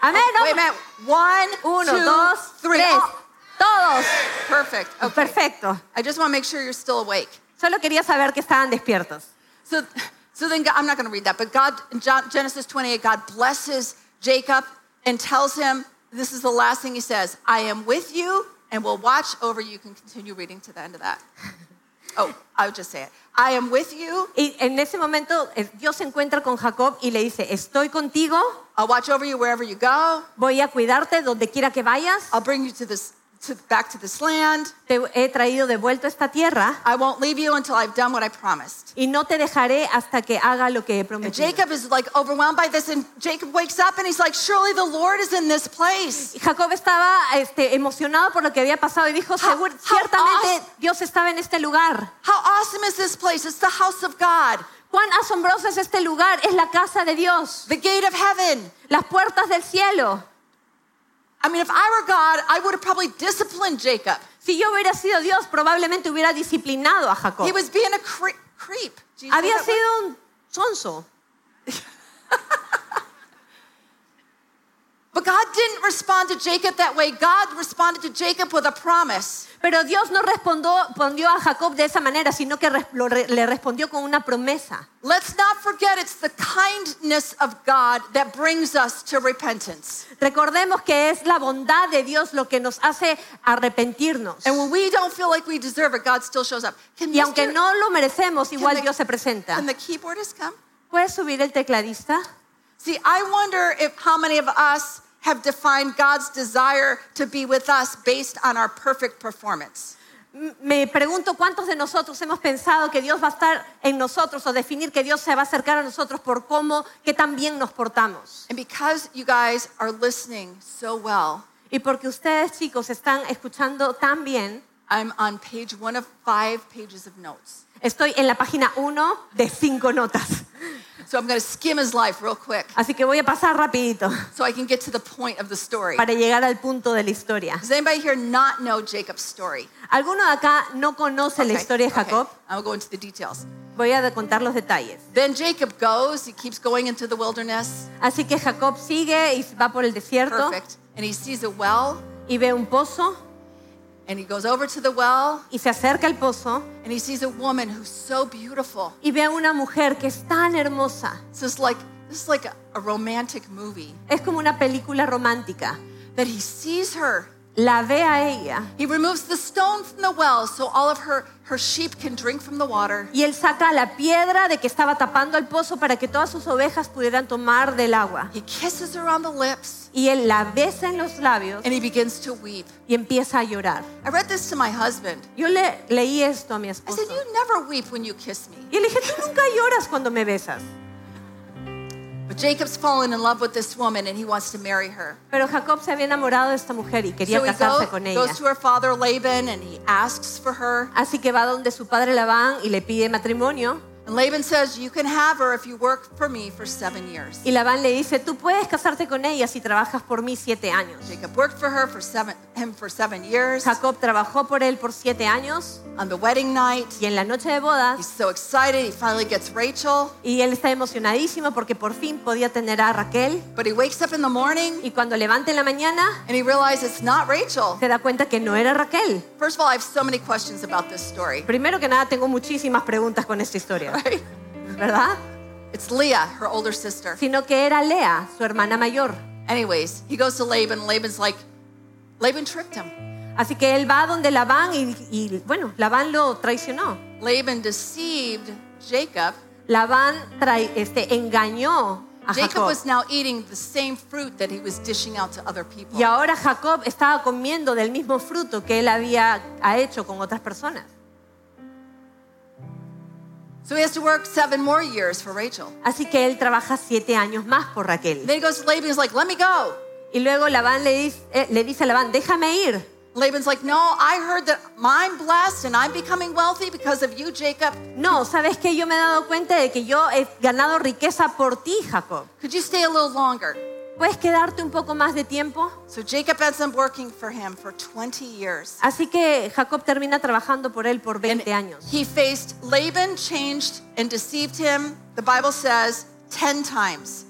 Amén. Wait a minute. One, Uno, two, dos, three. tres. Oh, Todos. perfect. Okay. Perfecto. I just want to make sure you're still awake. Solo quería saber que estaban despiertos. So, so then God, I'm not going to read that, but God, in Genesis 28, God blesses Jacob and tells him, this is the last thing he says, I am with you and will watch over you. You can continue reading to the end of that. Oh, I would just say it. I am with you. Y en ese momento eh, Dios se encuentra con Jacob y le dice, estoy contigo, I'll watch over you wherever you go. voy a cuidarte donde quiera que vayas, I'll bring you to this, to, back to this land. te he traído de vuelta a esta tierra I won't leave you until I've done what I promised. y no te dejaré hasta que haga lo que he And prometido. Jacob is like overwhelmed by this, and Jacob wakes up and he's like, Surely the Lord is in this place. Jacob estaba este, emocionado por lo que había pasado y dijo, How- "Segur- how ciertamente awesome. Dios estaba en este lugar. How awesome is this place? It's the house of God, Cuán asombroso es este lugar, es la casa de Dios, the gate of heaven. las puertas del cielo. I mean, if I were God, I would have probably disciplined Jacob. Si yo hubiera sido Dios, probablemente hubiera disciplinado a Jacob. He was being a cre- creep. Do you say Había sido un sonso. But God didn't respond to Jacob that way. God responded to Jacob with a promise. Pero Dios no respondió, respondió a Jacob de esa manera, sino que le respondió con una promesa. Let's not forget it's the kindness of God that brings us to repentance. Recordemos que es la bondad de Dios lo que nos hace arrepentirnos. And when we don't feel like we deserve it, God still shows up. Can, Y aunque no lo merecemos, igual the- Dios se presenta. can the keyboardist come? ¿Puedes subir el tecladista? See, I wonder if how many of us have defined God's desire to be with us based on our perfect performance. Me pregunto cuántos de nosotros hemos pensado que Dios va a estar en nosotros o definir que Dios se va a acercar a nosotros por cómo, que tan bien nos portamos. And because you guys are listening so well, Y porque ustedes chicos están escuchando tan bien, I'm on page one of five pages of notes. Estoy en la página 1 de 5 notas. So I'm going to skim his life real quick Así que voy a pasar rapidito so I can get to the point of the story. para llegar al punto de la historia. Does anybody here not know Jacob's story? ¿Alguno de acá no conoce la historia de okay. Jacob? I'll go into the details. Voy a contar los detalles. Then Jacob goes, he keeps going into the wilderness. Así que Jacob sigue y va por el desierto Perfect. And he sees a well, y ve un pozo and he goes over to the well, y se acerca al pozo and he sees a woman who's so beautiful. y ve a una mujer que es tan hermosa. This is like this is like a, a romantic movie. Es como una película romántica. That he sees her. La ve a ella He removes the stone from the well so all of her, her sheep can drink from the water. y él saca la piedra de que estaba tapando el pozo para que todas sus ovejas pudieran tomar del agua. He kisses her on the lips Y él la besa en los labios and he begins to weep. y empieza a llorar. I read this to my husband. Yo le leí esto a mi I esposo. said, You never weep when you kiss me. Y le dije, tú nunca lloras cuando me besas. Jacob's fallen in love with this woman and he wants to marry her. Pero Jacob se había enamorado de esta mujer y quería So casarse go- con ella. goes to her father Laban and he asks for her. Así que va donde su padre Labán y le pide matrimonio. And Laban says, You can have her if you work for me for seven years. Y Labán le dice, tú puedes casarte con ella si trabajas por mí siete años. Jacob worked for her for seven, him for seven years. Jacob trabajó por él por siete años On the wedding night, y en la noche de he's bodas, so excited. He finally gets Rachel. y él está emocionadísimo porque por fin podía tener a Raquel. But he wakes up in the morning Y cuando levanta en la mañana, and he realizes it's not Rachel. se da cuenta que no era Raquel. First of all, I have so many questions about this story. Primero que nada, tengo muchísimas preguntas con esta historia, Right? ¿verdad? It's Leah, her older sister. Sino que era Lea, su hermana mayor. Anyways, he goes to Laban. and Laban's like, Laban tricked him. Así que él va donde Labán y, y, bueno, Labán lo traicionó. Laban deceived Jacob. Labán trai- este, engañó a Jacob Jacob. was now eating the same fruit that he was dishing out to other people. Y ahora Jacob estaba comiendo del mismo fruto que él había ha hecho con otras personas. So he has to work seven more years for Rachel. Así que él trabaja siete años más por Raquel. Then he goes to Laban. He's like, "Let me go." Y luego Labán le dice, eh, le dice a Labán, déjame ir. Laban's like, "No, I heard that I'm blessed and I'm becoming wealthy because of you, Jacob. No, ¿sabes qué? Yo me he dado cuenta de que yo he ganado riqueza por ti, Jacob. Could you stay a little longer?" ¿Puedes quedarte un poco más de tiempo? So Jacob ends up working for him for 20 years. Así que Jacob termina trabajando por él por 20 años. He faced Laban changed and deceived him. The Bible says 10 times.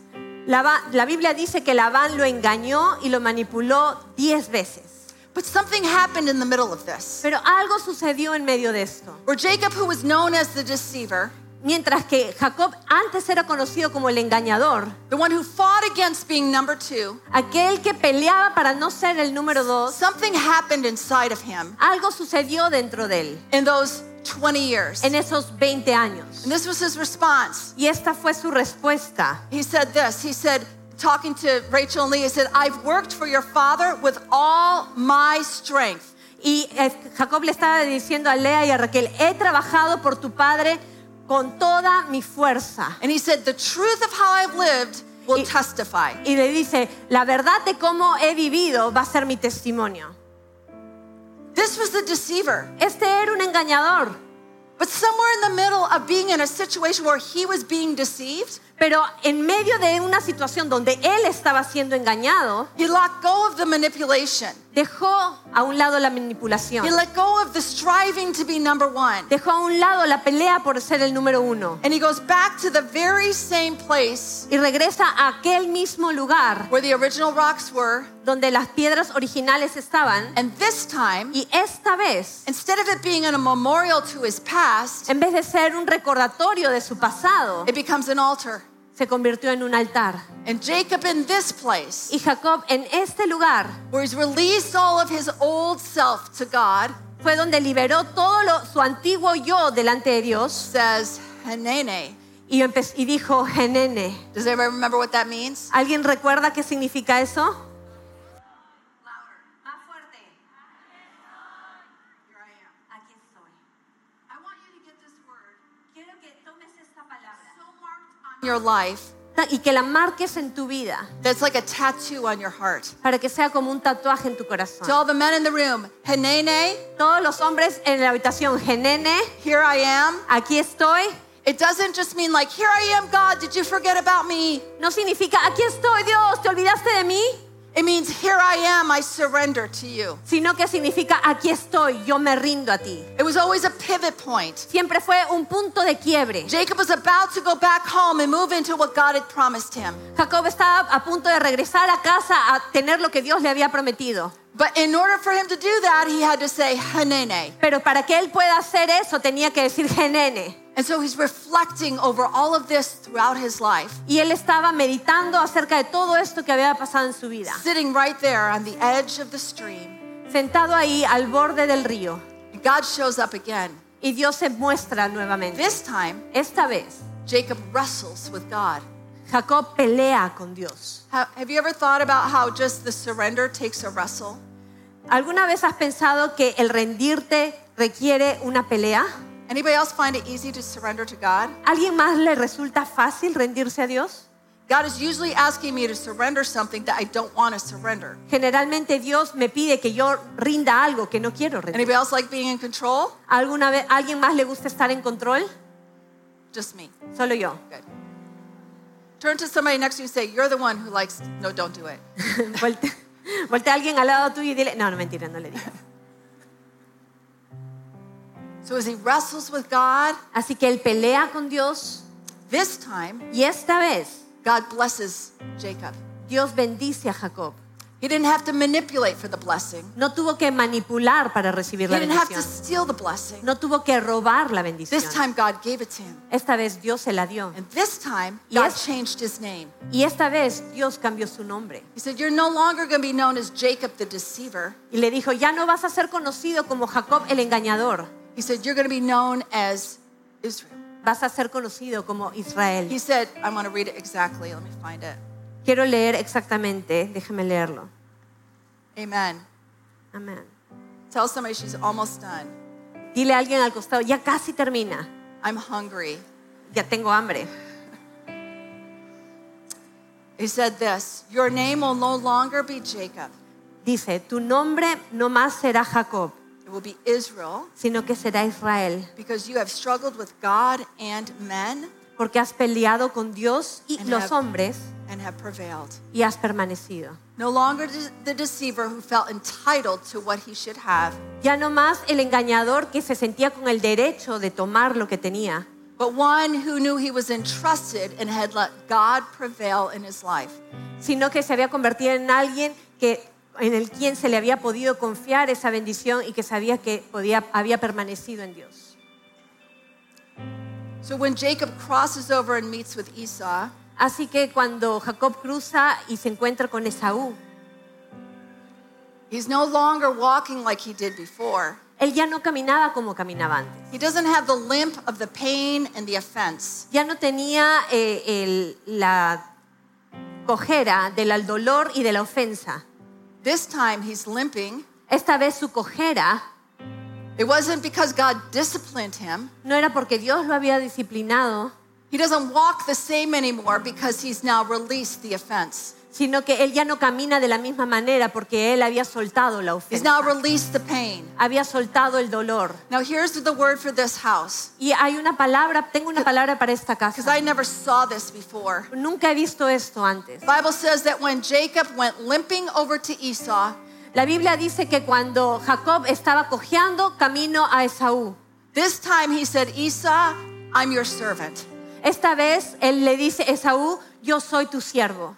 Labán- la Biblia dice que Labán lo engañó y lo manipuló 10 veces. But something happened in the middle of this. Pero algo sucedió en medio de esto. Where Jacob, who was known as the deceiver, Mientras que Jacob antes era conocido como el engañador, the one who fought against being number two, aquel que peleaba para no ser el número dos, something happened inside of him algo sucedió dentro de él in those 20 years. en esos 20 años. And this was his response. Y esta fue su respuesta. He said this. He said, talking to Rachel and Leah, he said, I've worked for your father with all my strength. Y Jacob le estaba diciendo a Lea y a Raquel, he trabajado por tu padre con toda mi fuerza. And he said, The truth of how I've lived will Y- testify. Y le dice, la verdad de cómo he vivido va a ser mi testimonio. This was the deceiver. Este era un engañador, But somewhere in the middle of being in a situation where he was being deceived, pero en medio de una situación donde él estaba siendo engañado, he let go of the manipulation. Dejó a un lado la manipulación. He let go of the striving to be number one. Dejó a un lado la pelea por ser el número uno. And he goes back to the very same place Y regresa a aquel mismo lugar where the original rocks were. donde las piedras originales estaban. And this time, Y esta vez, instead of it being a memorial to his past, en vez de ser un recordatorio de su pasado, it becomes an altar. Se convirtió en un altar. And Jacob in this place, Y Jacob en este lugar where he's released all of his old self to God, fue donde liberó todo lo- su antiguo yo delante de Dios says, Hanene. y, dijo, Genene. Does anybody remember what that means? ¿Alguien recuerda qué significa eso? Más fuerte. Here I am. Aquí estoy. I want you to get this word Quiero que tomes esta palabra so marked on your life y que la marques en tu vida that's like a tattoo on your heart. para que sea como un tatuaje en tu corazón. To all the men in the room, Hanene, Todos los hombres en la habitación, Genene, here I am. aquí estoy. It doesn't just mean like, here I am, God, did you forget about me? No significa, aquí estoy Dios, ¿te olvidaste de mí? It means, here I am, I surrender to you. Sino que significa, aquí estoy, yo me rindo a ti. It was always a pivot point. Siempre fue un punto de quiebre. Jacob was about to go back home and move into what God had promised him. Jacob estaba a punto de regresar a casa a tener lo que Dios le había prometido. But in order for him to do that, he had to say, Hanene. Pero para que él pueda hacer eso tenía que decir Genene. And so he's reflecting over all of this throughout his life, Y él estaba meditando acerca de todo esto que había pasado en su vida. sitting right there on the edge of the stream. Sentado ahí al borde del río. And God shows up again. Y Dios se muestra nuevamente. This time, Esta vez, Jacob wrestles with God. Jacob pelea con Dios. Ha- Have you ever thought about how just the surrender takes a wrestle? ¿Alguna vez has pensado que el rendirte requiere una pelea? Anybody else find it easy to surrender to God? ¿Alguien más le resulta fácil rendirse a Dios? God is usually asking me to surrender something that I don't want to surrender. Generalmente Dios me pide que yo rinda algo que no quiero rendir. Anybody else like being in control? ¿Alguna vez alguien más le gusta estar en control? Just me. Solo yo. Good. Turn to somebody next to you and say, You're the one who likes, no, don't do it. Volte- Voltea a alguien al lado tuyo y dile, no, no, mentira, no le digas. So as he wrestles with God, Así que él pelea con Dios this time, y esta vez God blesses Jacob. Dios bendice a Jacob. He didn't have to manipulate for the blessing, No tuvo que manipular para recibir he la didn't have to bendición. steal the blessing. No tuvo que robar la bendición. This time, God gave it to him. Esta vez Dios se la dio. And this time, God Yes. changed his name. Y esta vez Dios cambió su nombre. He said, You're no longer going to be known as Jacob the deceiver. Y le dijo, ya no vas a ser conocido como Jacob el engañador. He said, You're going to be known as Israel. Vas a ser conocido como Israel. He said, I want to read it exactly. Let me find it. Quiero leer exactamente, déjame leerlo. Amen. Amén. Tell somebody she's almost done. Dile a alguien al costado, ya casi termina. I'm hungry. Ya tengo hambre. He said this Your name will no longer be Jacob, Dice, tu nombre no más será Jacob, it will be Israel, sino que será Israel, because you have struggled with God and men porque has peleado con Dios y And los have- hombres and have prevailed. y has permanecido. No longer the deceiver who felt entitled to what he should have, Ya no más el engañador que se sentía con el derecho de tomar lo que tenía, but one who knew he was entrusted and had let God prevail in his life. sino que se había convertido en alguien que en el quien se le había podido confiar esa bendición y que sabía que podía, había permanecido en Dios. So when Jacob crosses over and meets with Esau, Así que cuando Jacob cruza y se encuentra con Esaú, he's no longer walking like he did before. él ya no caminaba como caminaba antes. He doesn't have the limp of the pain and the offense. Ya no tenía eh, el- la cojera del dolor y de la ofensa. This time he's limping. Esta vez su cojera It wasn't because God disciplined him. no era porque Dios lo había disciplinado, He doesn't walk the same anymore because he's now released the offense. sino que él ya no camina de la misma manera porque él había soltado la ofensa. He's now released the pain. Había soltado el dolor. Now here's the word for this house Y hay una palabra, tengo una palabra para esta casa. because. I never saw this before. Nunca he visto esto antes. The Bible says that when Jacob went limping over to Esau, La Biblia dice que cuando Jacob estaba cojeando camino a Esaú, this time he said, Esau, I'm your servant. esta vez él le dice a Esaú, yo soy tu siervo.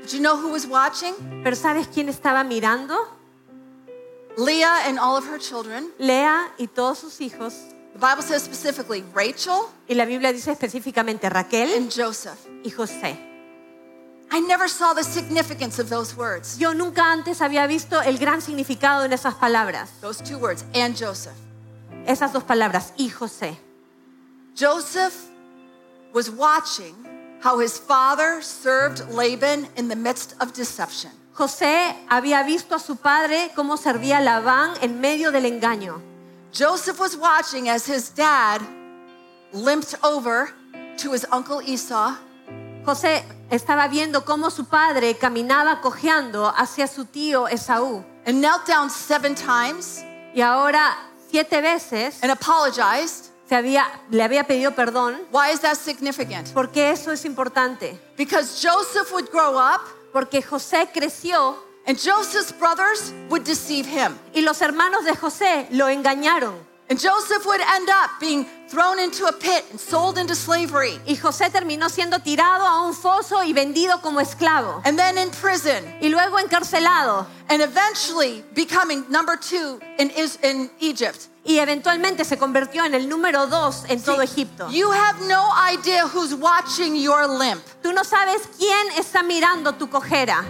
But you know who was watching? Pero ¿sabes quién estaba mirando? Leah and all of her children. Lea y todos sus hijos. The Bible says specifically Rachel Y la Biblia dice específicamente Raquel and Joseph. y José. I never saw the significance of those words, Yo nunca antes había visto el gran significado en esas palabras. those two words, and Joseph. Esas dos palabras, y José. Joseph was watching how his father served Laban in the midst of deception. José había visto a su padre cómo servía a Labán en medio del engaño. Joseph was watching as his dad limped over to his uncle Esau José estaba viendo cómo su padre caminaba cojeando hacia su tío Esaú. and knelt down seven times Y ahora siete veces and apologized. se había, le había pedido perdón. Why is that significant? porque eso es importante? Because Joseph would grow up Porque José creció and Joseph's brothers would deceive him. y los hermanos de José lo engañaron. And Joseph would end up being thrown into a pit and sold into slavery. Y José terminó siendo tirado a un foso y vendido como esclavo. And then in prison. Y luego encarcelado. And eventually becoming number two in, Is- in Egypt. Y eventualmente se convirtió en el número dos en todo Egipto. You have no idea who's watching your limp. Tú no sabes quién está mirando tu cojera.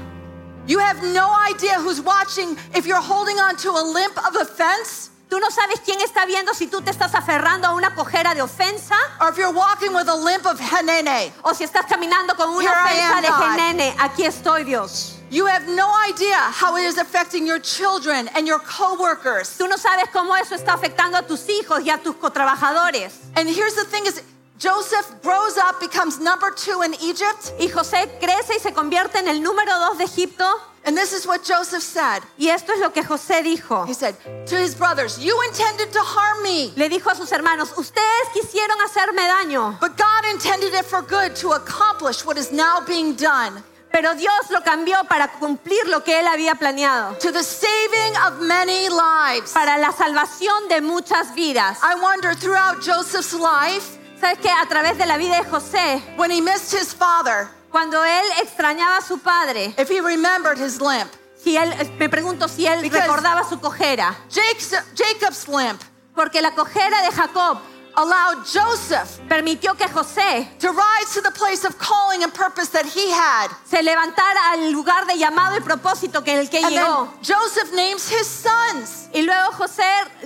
You have no idea who's watching if you're holding on to a limp of offense Tú no sabes quién está viendo si tú te estás aferrando a una cojera de ofensa or if you're walking with a limp of henene. o si estás caminando con una Here ofensa de God. genene. Aquí estoy, Dios. You have no idea how it is affecting your children and your coworkers. Tú no sabes cómo eso está afectando a tus hijos y a tus cotrabajadores. And here's the thing is Joseph grows up, becomes number two in Egypt. Y José crece y se convierte en el número dos de Egipto. And this is what Joseph said. Y esto es lo que José dijo. He said to his brothers, You intended to harm me, Le dijo a sus hermanos, ustedes quisieron hacerme daño, but God intended it for good to accomplish what is now being done pero Dios lo cambió para cumplir lo que él había planeado, to the saving of many lives. para la salvación de muchas vidas. I wonder throughout Joseph's life, ¿Sabes qué? A través de la vida de José, when he missed his father, cuando él extrañaba a su padre, if he remembered his limp, si él, me pregunto si él Because- recordaba su cojera, Jacob's limp. Porque la cojera de Jacob allowed Joseph permitió que José to rise to the place of calling and purpose that he had. se levantara al lugar de llamado y propósito que el que And llegó. then Joseph names his sons Y luego José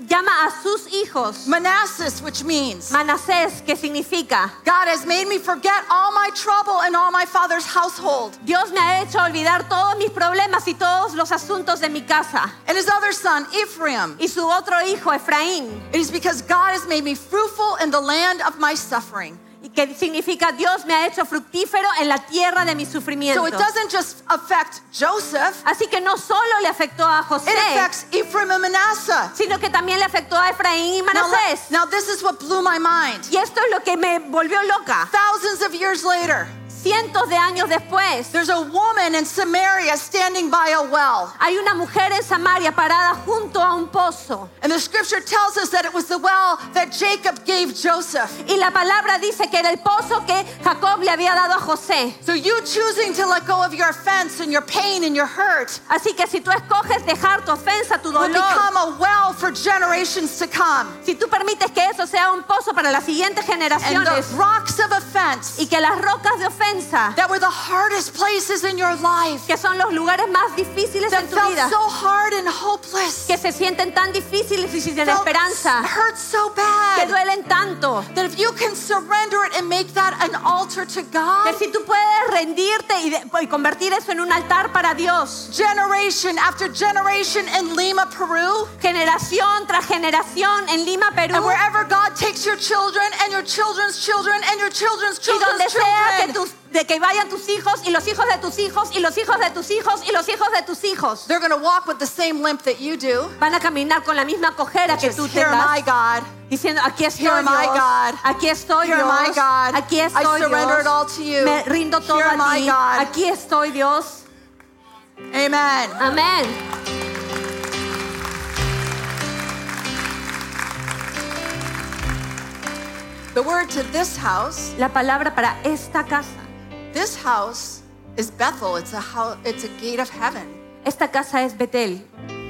llama a sus hijos Manassas, which means Manasés, que significa God has made me forget all my trouble and all my father's household. Dios me ha hecho olvidar todos mis problemas y todos los asuntos de mi casa. And his other son, Ephraim, Y su otro hijo, Efraín, it is because God has made me fruitful in the land of my suffering. que significa Dios me ha hecho fructífero en la tierra de mi sufrimiento. So it doesn't just affect Joseph, Así que no solo le afectó a José, it affects Ephraim and Manasseh. sino que también le afectó a Efraín y Now, now this is what blew my mind. Y esto es lo que me volvió loca. Thousands of years later, Cientos de años después, there's a woman in Samaria standing by a well. hay una mujer en Samaria parada junto a un pozo. And the scripture tells us that it was the well that Jacob gave Joseph. Y la palabra dice que era el pozo que Jacob le había dado a José. So you choosing to let go of your offense and your pain and your hurt Así que si tú escoges dejar tu ofensa, tu will dolor, become a well for generations to come. si tú permites que eso sea un pozo para las siguientes And generaciones the rocks of offense y que las rocas de ofensa, that were the hardest places in your life, que son los lugares más difíciles en tu vida, so hard and hopeless, que se sienten tan difíciles y sin esperanza, hurt so bad, que duelen tanto, that if you can surrender it and make that an altar to God, que si tú puedes rendirte y, de- y convertir eso en un altar para Dios, generation after generation in Lima, Peru, generación tras generación en Lima, Perú, and wherever God takes your children and your children's children and your children's children's children, de que vayan tus hijos y los hijos de tus hijos y los hijos de tus hijos y los hijos de tus hijos. they're going to walk with the same limp that you do. Van a caminar con la misma cojera que tú here, my tengas, God. diciendo, aquí estoy Here, my Dios, God. aquí estoy Here, Dios, my God. aquí I estoy surrender it all Dios, to you. me rindo todo Here, a ti, God. aquí estoy Dios, Amen. amén. The word to this house, La palabra para esta casa, this house is Bethel. It's a house, it's a gate of heaven. esta casa es Betel,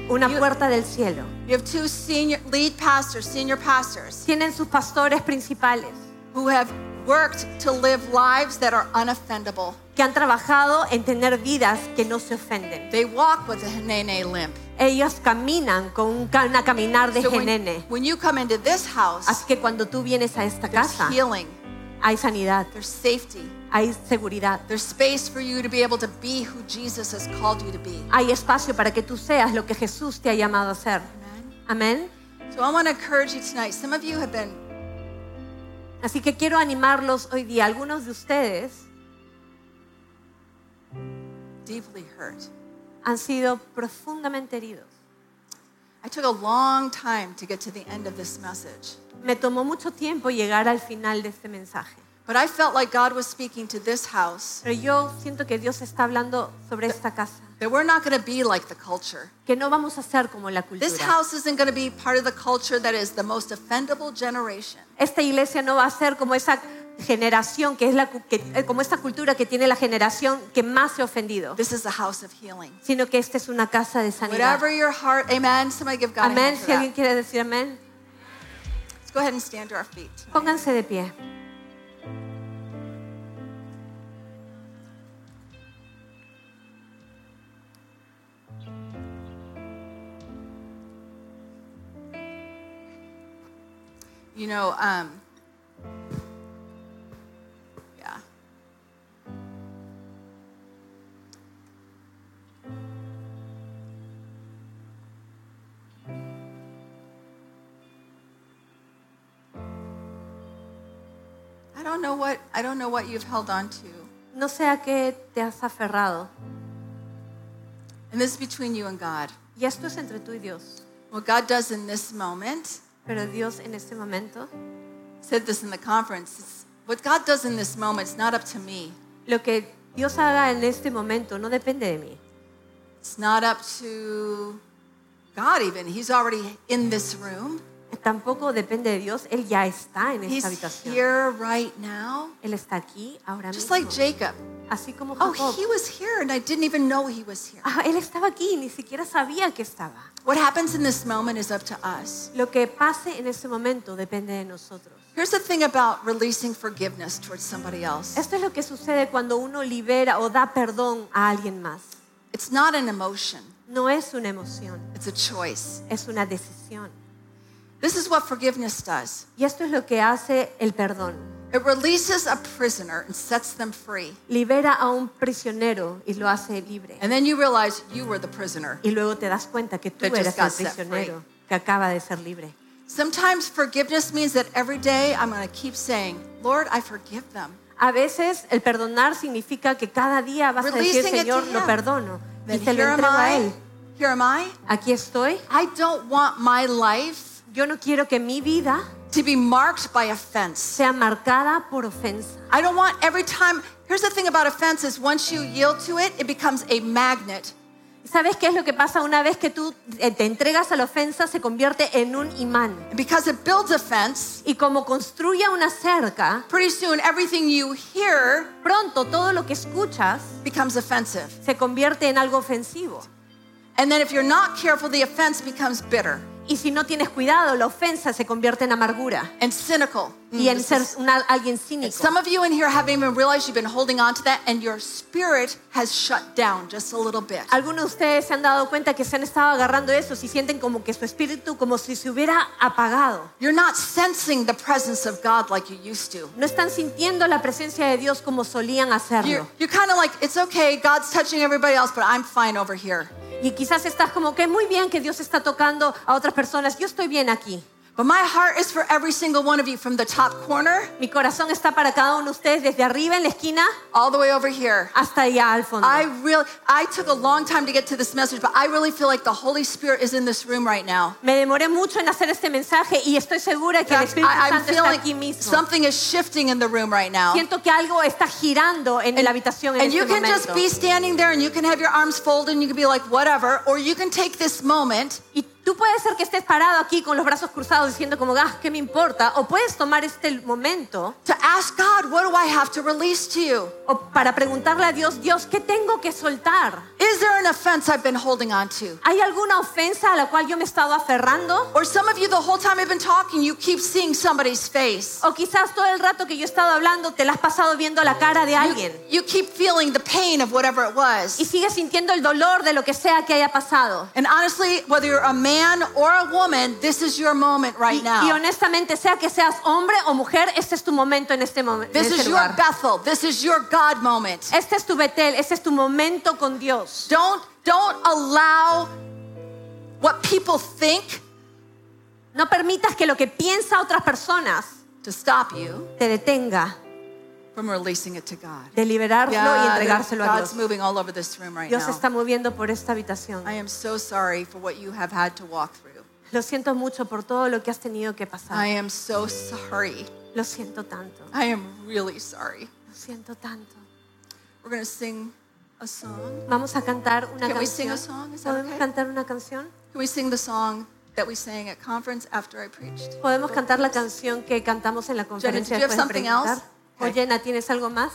una You- puerta del cielo. You have two senior lead pastors, senior pastors, Tienen sus pastores principales who have worked to live lives that are unoffendable. que han trabajado en tener vidas que no se ofenden. They walk with a Hanene limp. Ellos caminan con un una caminar de So when, genene. when you come into this house, Así que cuando tú vienes a esta there's casa, healing, hay sanidad, there's safety, hay seguridad, there's space for you to be able to be who Jesus has called you to be. hay espacio para que tú seas lo que Jesús te ha llamado a ser. Amen. Amén. So I want to encourage you tonight. Some of you have been Así que quiero animarlos hoy día. Algunos de ustedes deeply hurt. han sido profundamente heridos. I took a long time to get to the end of this message, Me tomó mucho tiempo llegar al final de este mensaje. But I felt like God was speaking to this house Pero yo siento que Dios está hablando sobre esta casa. that we're not going to be like the culture. Que no vamos a ser como la cultura. This house isn't going to be part of the culture that is the most offendable generation. Esta iglesia no va a ser como esa generación que es la que- eh, como esta cultura que tiene la generación que más se ha ofendido, This is a house of healing. sino que esta es una casa de sanidad. Whatever your heart, amen. Somebody give God a Amén. hand for Si alguien quiere decir amén, Let's go ahead and stand to our feet. pónganse de pie. You know, um, yeah. I don't know what I don't know what you've held on to. No sé a qué te has aferrado. And this is between you and God. Y esto es entre tú y Dios. What God does in this moment, Pero Dios en este momento, said this in the conference, it's, what God does in this moment is not up to me. lo que Dios haga en este momento no depende de mí. It's not up to God even. He's already in this room. Tampoco depende de Dios. Él ya está en He's esta habitación. here right now. Él está aquí ahora Just mismo. like Jacob. Así como Oh, Jacob. he was here and I didn't even know he was here. Ah, él estaba aquí, ni siquiera sabía que estaba. What happens in this moment is up to us. Lo que pase en este momento depende de nosotros. Here's the thing about releasing forgiveness towards somebody else. Esto es lo que sucede cuando uno libera o da perdón a alguien más. It's not an emotion. No es una emoción, It's a choice. es una decisión. This is what forgiveness does. Y esto es lo que hace el perdón. It releases a prisoner and sets them free. Libera a un prisionero y lo hace libre. And then you realize you were the prisoner. Y luego te das cuenta que tú eres el prisionero que acaba de ser libre. Sometimes forgiveness means that every day I'm going to keep saying, Lord, I forgive them. A veces el perdonar significa que cada día vas a decir, to Señor, lo perdono. Y Then te lo here am entrego a I. Él. Here am I. Aquí estoy. I don't want my life Yo no quiero que mi vida to be marked by offense. sea marcada por ofensa. I don't want every time. Here's the thing about offense is once you yield to it, it becomes a magnet. ¿Sabes qué es lo que pasa una vez que tú eh, te entregas a la ofensa? Se convierte en un imán. And because it builds offense, Y como construye una cerca, pretty soon everything you hear pronto todo lo que escuchas becomes offensive. se convierte en algo ofensivo. And then if you're not careful, the offense becomes bitter Y si no tienes cuidado, la ofensa se convierte en amargura and cynical. y en This ser una- alguien cínico. some of you in here haven't even realized you've been holding on to that, and your spirit has shut down just a little bit. Algunos de ustedes se han dado cuenta que se han estado agarrando eso y sienten como que su espíritu como si se hubiera apagado. You're not sensing the presence of God like you used to. No están sintiendo la presencia de Dios como solían You're, hacerlo. you're kind of like, it's okay, God's touching everybody else, but I'm fine over here. Y quizás estás como que muy bien que Dios está tocando a otras personas. Yo estoy bien aquí. But my heart is for every single one of you from the top corner Mi corazón está para cada uno de ustedes desde arriba en la esquina all the way over here. hasta allá al fondo. I really, I took a long time to get to this message, but I really feel like the Holy Spirit is in this room right now. Me demoré mucho en hacer este mensaje y estoy segura que el Espíritu Santo está aquí mismo. something is shifting in the room right now. Siento que algo está girando en la habitación en And you este can just be standing there and you can have your arms folded and you can be like, whatever. Or you can take this moment Y tú puedes ser que estés parado aquí con los brazos cruzados diciendo como, ah, ¿qué me importa? O puedes tomar este momento to ask God, what do I have to release to you? o para preguntarle a Dios, Dios, ¿qué tengo que soltar? Is there an offense I've been holding on to? ¿Hay alguna ofensa a la cual yo me he estado aferrando? Or some of you, the whole time I've been talking, you keep seeing somebody's face. O quizás todo el rato que yo he estado hablando te la has pasado viendo la cara de alguien You keep feeling the pain of whatever it y was. sigues sintiendo el dolor de lo que sea que haya pasado. And honestly, whether you're a man or a woman, this is your moment right Y, y now. honestamente, sea que seas hombre o mujer, este es tu momento en este, momen- en This este is your. Bethel. This is your God moment. Este es tu Betel, este es tu momento con Dios. Don't don't allow what people think No permitas que lo que piensa otras personas to stop you te detenga from releasing it to God. de liberarlo y Yeah, entregárselo a God's Dios. moving all over this room right Dios now. está moviendo por esta habitación. I am so sorry for what you have had to walk through. Lo siento mucho por todo lo que has tenido que I pasar. am so sorry. Lo siento tanto. I am really sorry. Lo siento tanto. We're going to sing a song. Vamos a cantar una Can we sing canción. a song? Is that ¿Podemos okay? cantar una canción? Can we sing the song that we sang at conference after I preached? Podemos cantar la canción que cantamos en la conferencia do you have después de something else? ¿Tienes algo más?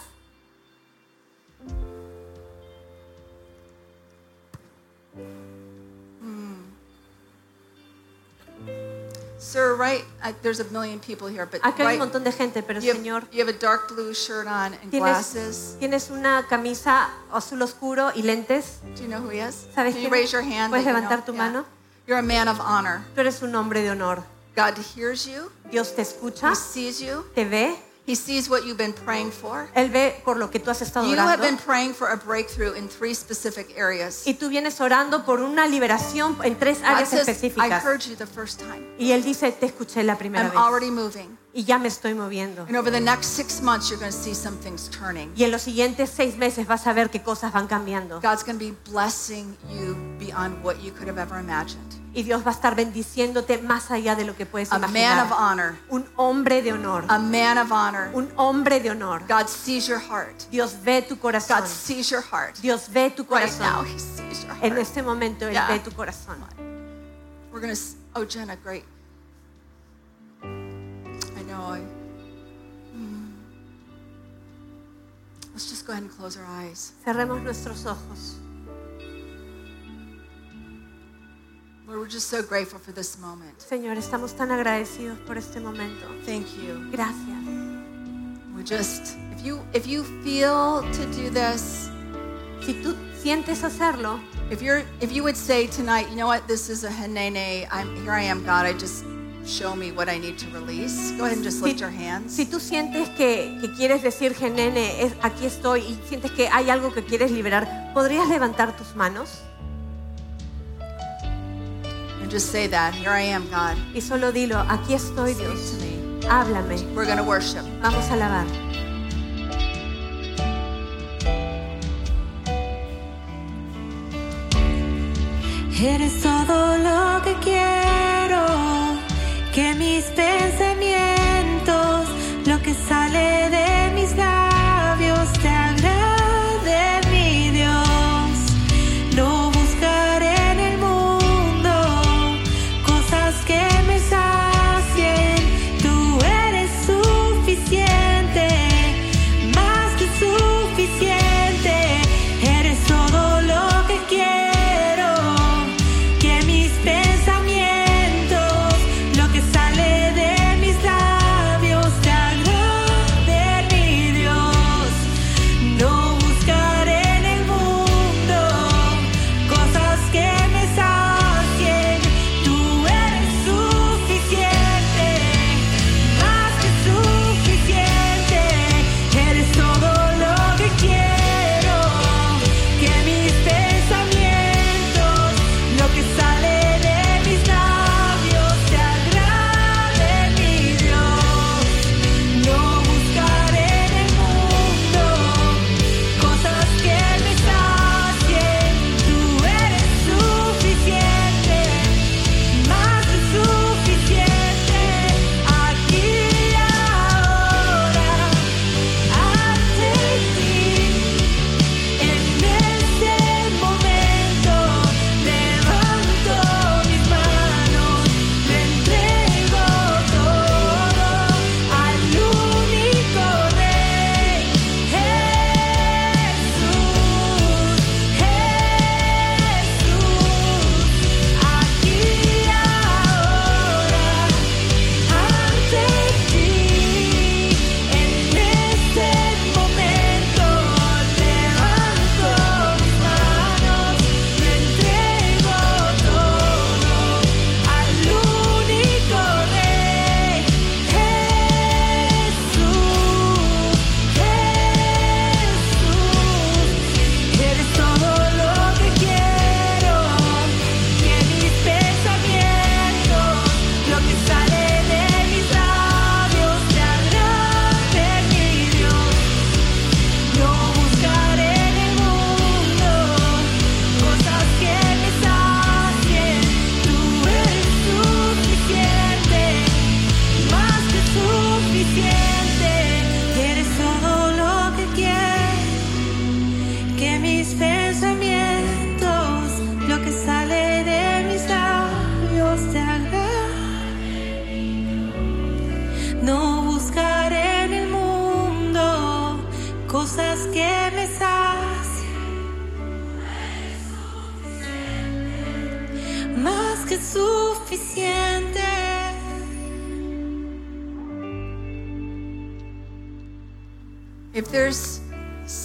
Sir, right? I, there's a million people here, but Aquí hay un montón de gente, pero you, Señor, have, you have a dark blue shirt on and tienes, glasses. tienes una camisa azul oscuro y lentes. Do you know who he is? ¿Sabes Can you quién raise your hand? ¿Puedes you levantar know? tu Yeah. mano? You're a man of honor. Tú eres un hombre de honor. God hears you. Dios te escucha, He sees you. te ve, He sees what you've been praying for. Él ve por lo que tú has estado You have been praying for a breakthrough in three specific areas. Y tú vienes orando por una liberación en tres God áreas says, I específicas. heard you the first time. Y Él dice, te escuché la primera I'm vez. already moving. Y ya me estoy moviendo. And over the next six months, you're going to see some things turning. Y en los siguientes seis meses vas a ver qué cosas van cambiando. God's going to be blessing you beyond what you could have ever imagined. Y Dios va a estar bendiciéndote más allá de lo que puedes A man of imaginar. honor. Un hombre de honor. A man of honor. Un hombre de honor. God sees your heart. Dios ve tu corazón. God sees your heart. Dios ve tu Right now, corazón. He sees your En heart. este momento Él Yeah. ve tu corazón. We're to, oh, Jenna, great. I know. I, Mm. Let's just go ahead and close our eyes. Cerremos nuestros ojos. We're just so grateful for this moment. Señor, estamos tan agradecidos por este momento. Thank you. Gracias. We just, if you, if you feel to do this, Si tú sientes hacerlo, if you're, if you would say tonight, you know what, this is a henene. I'm here. I am God. I just show me what I need to release. Go ahead and just lift your hands. si tú sientes que, que quieres decir, Genene, es, aquí estoy, y sientes que hay algo que quieres liberar, ¿podrías levantar tus manos? Just say that. Here I am, God. Y solo dilo, aquí estoy, Dios. Háblame. We're going to worship. Vamos a alabar. Eres todo lo que quiero, que mis pensamientos, lo que sale de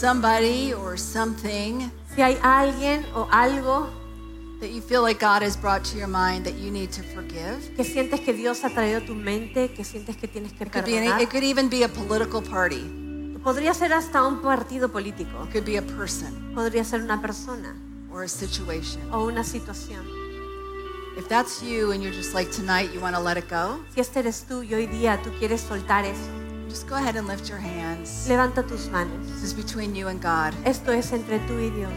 somebody or something Si hay alguien o algo that you feel like God has brought to your mind that you need to forgive. que sientes que Dios ha traído a tu mente, que sientes que tienes que It could, be any, perdonar. it could even be a political party. Podría ser hasta un partido político, It could be a person podría ser una persona or a situation. o una situación. If that's you and you're just like tonight, you want to let it go, Si este eres tú y hoy día tú quieres soltar eso, just go ahead and lift your hands. levanta tus manos. This is between you and God. Esto es entre tú y Dios.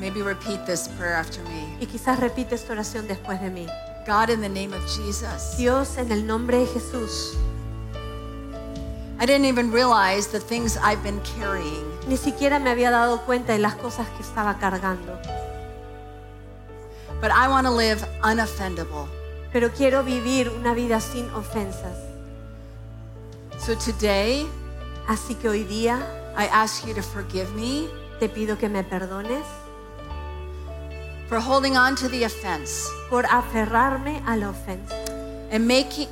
Maybe repeat this prayer after me. Y quizás repite esta oración después de mí. God, in the name of Jesus, Dios, en el nombre de Jesús, I didn't even realize the things I've been carrying. ni siquiera me había dado cuenta de las cosas que estaba cargando. But I want to live unoffendable. Pero quiero vivir una vida sin ofensas. So today, Así que hoy día I ask you to forgive me te pido que me perdones for holding on to the offense por aferrarme a la ofensa and making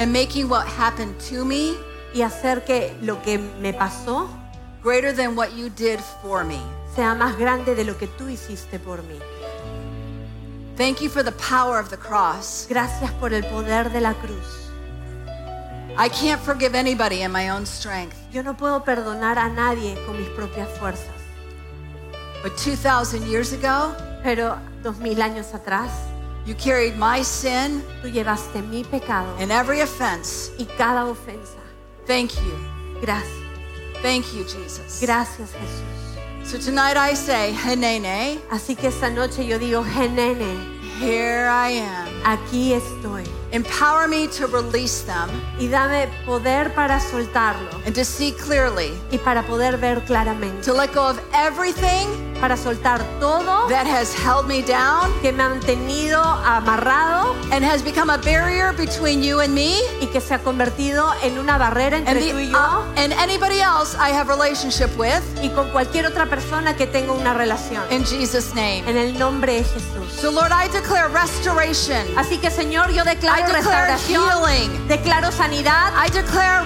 and making what happened to me y hacer que lo que me pasó greater than what you did for me. sea más grande de lo que tú hiciste por mí. Thank you for the power of the cross. Gracias por el poder de la cruz. I can't forgive anybody in my own strength, Yo no puedo perdonar a nadie con mis propias fuerzas, but 2,000 years ago, pero dos mil años atrás you carried my sin tú llevaste mi pecado and every offense. y cada ofensa. Thank you. Gracias, Thank you, Jesus. gracias Jesús. So tonight I say, Hanene, Así que esta noche yo digo, here I am. aquí estoy. Empower me to release them Y dame poder para soltarlo and to see clearly, y para poder ver claramente. to let go of everything Para soltar todo that has held me down que me han tenido amarrado and has become a barrier between you and me y que se ha convertido en una barrera and, entre the, tú y yo uh, and anybody else I have relationship with y con cualquier otra persona que tenga una relación. in Jesus' name. En el nombre de Jesús. So Lord, I declare restoration. Así que Señor, yo declaro I declare restauración, healing. declaro sanidad, I declare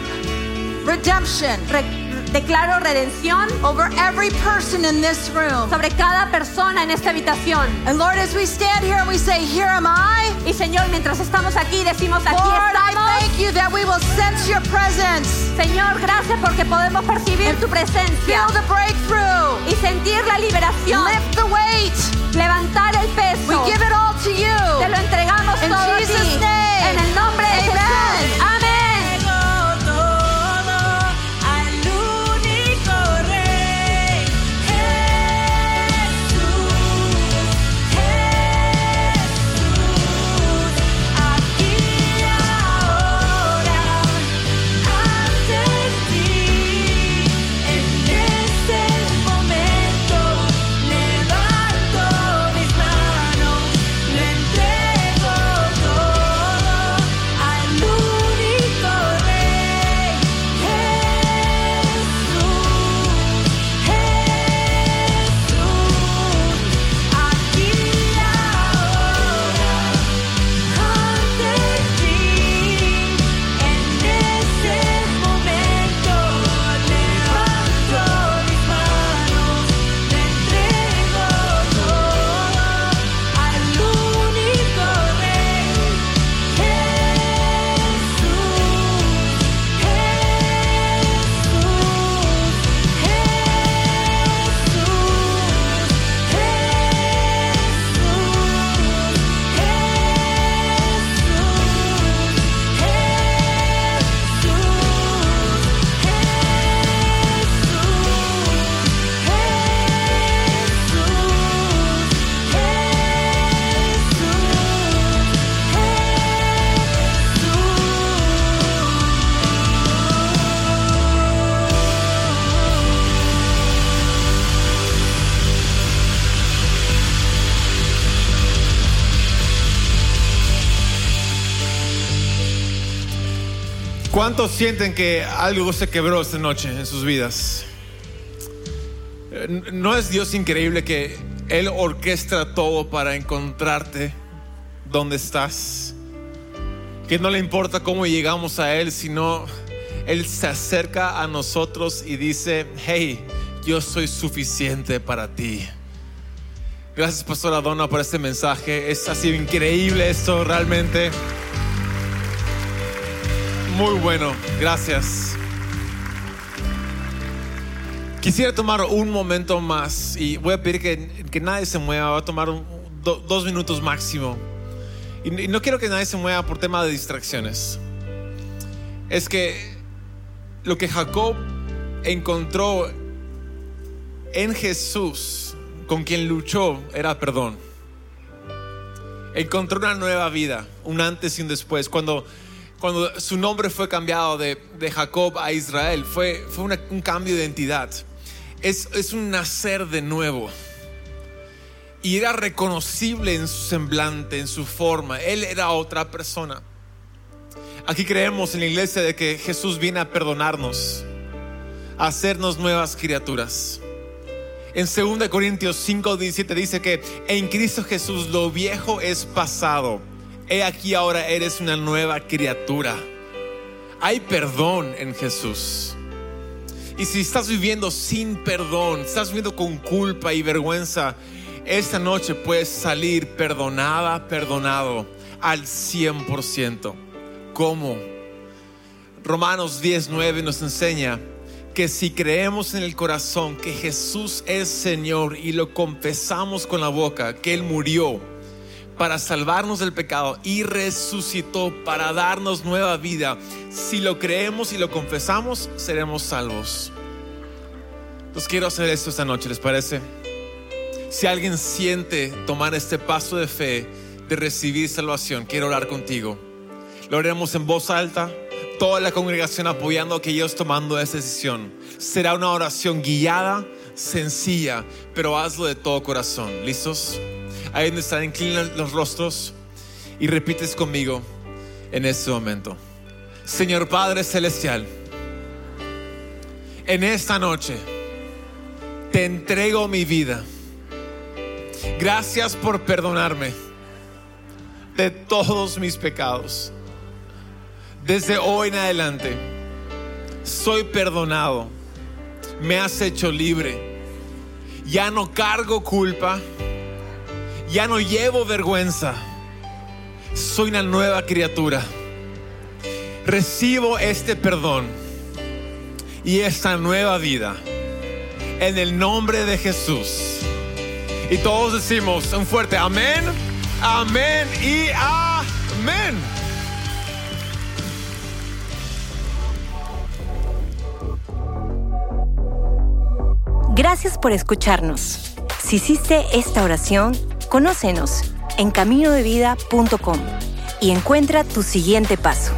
redemption re- declaro redención over every person in this room. sobre cada persona en esta habitación. And Lord, as we stand here and we say, Here am I, Y Señor, mientras estamos aquí, decimos aquí Lord, I estamos. thank you that we will sense your presence, Señor, gracias porque podemos percibir tu presencia feel the breakthrough, y sentir la liberación, lift the weight. levantar el peso. We give it all to Te you. lo entregamos In todo a Jesus' ti. name. ¿Cuántos sienten que algo se quebró esta noche en sus vidas? Eh, ¿No es Dios increíble que Él orquestra todo para encontrarte donde estás? Que no le importa cómo llegamos a Él, sino Él se acerca a nosotros y dice, hey, yo soy suficiente para ti. Gracias, Pastora Donna, por este mensaje. Es así increíble esto, realmente. Muy bueno, gracias. Quisiera tomar un momento más y voy a pedir que, que nadie se mueva. Voy a tomar dos minutos máximo. Y, y no quiero que nadie se mueva por tema de distracciones. Es que lo que Jacob encontró en Jesús, con quien luchó, era perdón. Encontró una nueva vida, un antes y un después. Cuando, cuando su nombre fue cambiado de, Jacob a Israel, fue, fue un cambio de identidad. Es, es un nacer de nuevo. Y era reconocible en su semblante, en su forma. Él era otra persona. Aquí creemos en la iglesia de que Jesús viene a perdonarnos, a hacernos nuevas criaturas. En 2 Corintios 5, 17 dice que en Cristo Jesús lo viejo es pasado. He aquí ahora eres una nueva criatura. Hay perdón en Jesús. Y si estás viviendo sin perdón, estás viviendo con culpa y vergüenza, esta noche puedes salir perdonada, perdonado al 100%. ¿Cómo? Romanos 19 nos enseña que si creemos en el corazón que Jesús es Señor y lo confesamos con la boca, que Él murió para salvarnos del pecado y resucitó para darnos nueva vida, si lo creemos y lo confesamos, seremos salvos. Entonces quiero hacer esto esta noche, ¿les parece? Si alguien siente tomar este paso de fe, de recibir salvación, quiero orar contigo. Lo haremos en voz alta, toda la congregación apoyando a aquellos tomando esa decisión. Será una oración guiada, sencilla, pero hazlo de todo corazón. ¿Listos? Ahí donde están, inclinan los rostros y repites conmigo en este momento. Señor Padre Celestial, en esta noche te entrego mi vida. Gracias por perdonarme de todos mis pecados. Desde hoy en adelante soy perdonado. Me has hecho libre. Ya no cargo culpa. Ya no llevo vergüenza. Soy una nueva criatura. Recibo este perdón y esta nueva vida en el nombre de Jesús. Y todos decimos un fuerte amén, amén y amén. Gracias por escucharnos. Si hiciste esta oración, conócenos en caminodevida.com y encuentra tu siguiente paso.